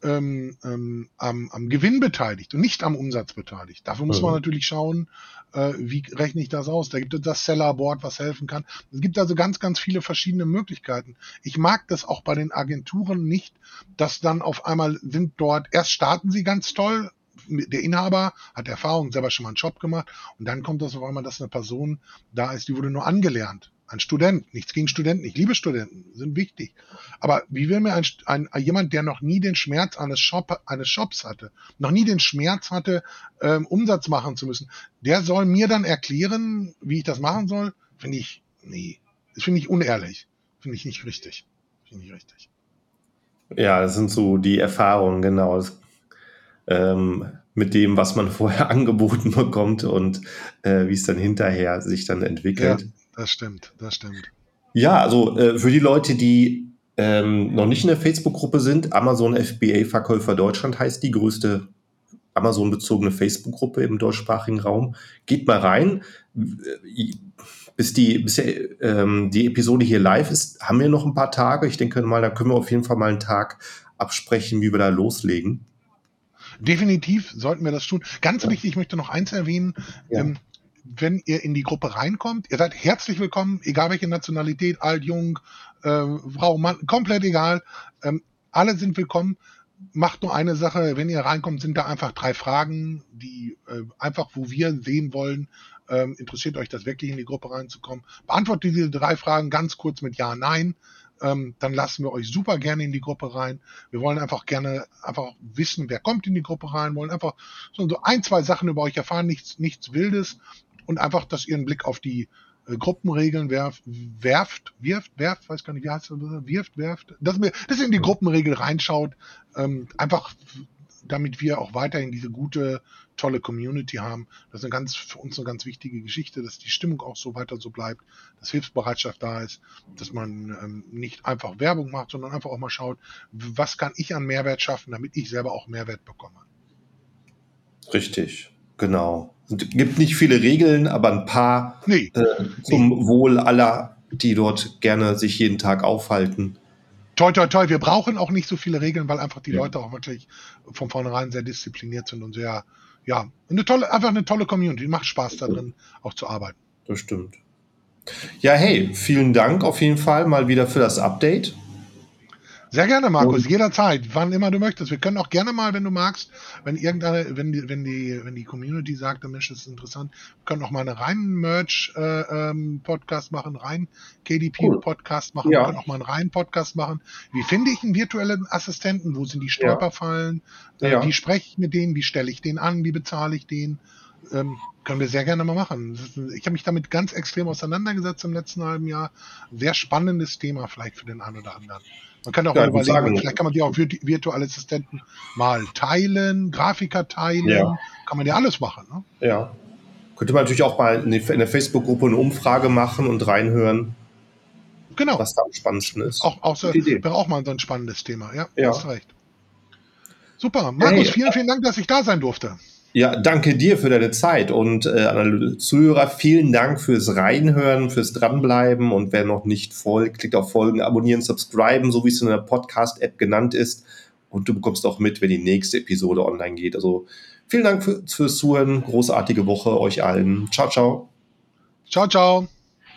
ähm, ähm, am, am Gewinn beteiligt und nicht am Umsatz beteiligt. Dafür muss mhm. man natürlich schauen, äh, wie rechne ich das aus. Da gibt es das Sellerboard, was helfen kann. Es gibt also ganz, ganz viele verschiedene Möglichkeiten. Ich mag das auch bei den Agenturen nicht, dass dann auf einmal sind dort, erst starten sie ganz toll, der Inhaber hat Erfahrung, selber schon mal einen Job gemacht und dann kommt das auf einmal, dass eine Person da ist, die wurde nur angelernt. Ein Student, nichts gegen Studenten, ich liebe Studenten, sind wichtig. Aber wie will mir ein, ein, jemand, der noch nie den Schmerz eines, Shop, eines Shops hatte, noch nie den Schmerz hatte, ähm, Umsatz machen zu müssen, der soll mir dann erklären, wie ich das machen soll? Finde ich, nee, das finde ich unehrlich. Finde ich nicht richtig. Finde ich richtig. Ja, das sind so die Erfahrungen, genau. Das ähm, mit dem, was man vorher angeboten bekommt und äh, wie es dann hinterher sich dann entwickelt. Ja, das stimmt, das stimmt. Ja, also äh, für die Leute, die ähm, noch nicht in der Facebook-Gruppe sind, Amazon FBA Verkäufer Deutschland heißt die größte Amazon-bezogene Facebook-Gruppe im deutschsprachigen Raum. Geht mal rein. Bis die, bis ähm, die Episode hier live ist, haben wir noch ein paar Tage. Ich denke mal, da können wir auf jeden Fall mal einen Tag absprechen, wie wir da loslegen. Definitiv sollten wir das tun. Ganz wichtig, ich möchte noch eins erwähnen. Ja. Ähm, wenn ihr in die Gruppe reinkommt, ihr seid herzlich willkommen, egal welche Nationalität, alt, jung, äh, Frau, Mann, komplett egal. Ähm, alle sind willkommen. Macht nur eine Sache, wenn ihr reinkommt, sind da einfach drei Fragen, die äh, einfach, wo wir sehen wollen, ähm, interessiert euch das wirklich in die Gruppe reinzukommen. Beantwortet diese drei Fragen ganz kurz mit Ja, Nein ähm, dann lassen wir euch super gerne in die Gruppe rein. Wir wollen einfach gerne einfach wissen, wer kommt in die Gruppe rein, wollen einfach so, so ein, zwei Sachen über euch erfahren, nichts, nichts Wildes. und einfach, dass ihr einen Blick auf die äh, Gruppenregeln werft, werft, wirft, werft, weiß gar nicht, wie heißt das, wirft, werft, dass, mir, dass ihr in die Gruppenregel reinschaut, ähm, einfach damit wir auch weiterhin diese gute, tolle Community haben. Das ist eine ganz, für uns eine ganz wichtige Geschichte, dass die Stimmung auch so weiter so bleibt, dass Hilfsbereitschaft da ist, dass man ähm, nicht einfach Werbung macht, sondern einfach auch mal schaut, was kann ich an Mehrwert schaffen, damit ich selber auch Mehrwert bekomme. Richtig, genau. Es gibt nicht viele Regeln, aber ein paar nee, äh, zum nee. Wohl aller, die dort gerne sich jeden Tag aufhalten. Toi, toi, toi. Wir brauchen auch nicht so viele Regeln, weil einfach die ja. Leute auch wirklich von vornherein sehr diszipliniert sind und sehr, ja, eine tolle, einfach eine tolle Community. Macht Spaß da drin, auch zu arbeiten. Das stimmt. Ja, hey, vielen Dank auf jeden Fall mal wieder für das Update. Sehr gerne, Markus, und jederzeit, wann immer du möchtest. Wir können auch gerne mal, wenn du magst, wenn irgendeine, wenn die, wenn die, wenn die Community sagt, Mensch, das ist interessant, wir können auch mal einen reinen Merch-Podcast äh, ähm, machen, rein KDP-Podcast machen, ja. wir können auch mal einen reinen Podcast machen. Wie finde ich einen virtuellen Assistenten? Wo sind die Stolperfallen? Ja. Äh, ja. Wie spreche ich mit denen? Wie stelle ich den an? Wie bezahle ich den? Ähm, können wir sehr gerne mal machen. Ich habe mich damit ganz extrem auseinandergesetzt im letzten halben Jahr. Sehr spannendes Thema vielleicht für den einen oder anderen. Man kann auch ja, mal überlegen, sagen. vielleicht kann man die auch virtuelle Assistenten mal teilen, Grafiker teilen, ja. kann man ja alles machen. Ne? Ja. Könnte man natürlich auch mal in der Facebook-Gruppe eine Umfrage machen und reinhören. Genau. Was da am spannendsten ist. Auch, auch so, wäre auch mal so ein spannendes Thema. Ja, ja. hast recht. Super. Markus, hey, vielen, vielen Dank, dass ich da sein durfte. Ja, danke dir für deine Zeit und äh, an alle Zuhörer vielen Dank fürs Reinhören, fürs Dranbleiben und wer noch nicht folgt, klickt auf Folgen, abonnieren, subscriben, so wie es in der Podcast-App genannt ist und du bekommst auch mit, wenn die nächste Episode online geht. Also vielen Dank für, fürs Zuhören, großartige Woche euch allen. Ciao, ciao. Ciao, ciao.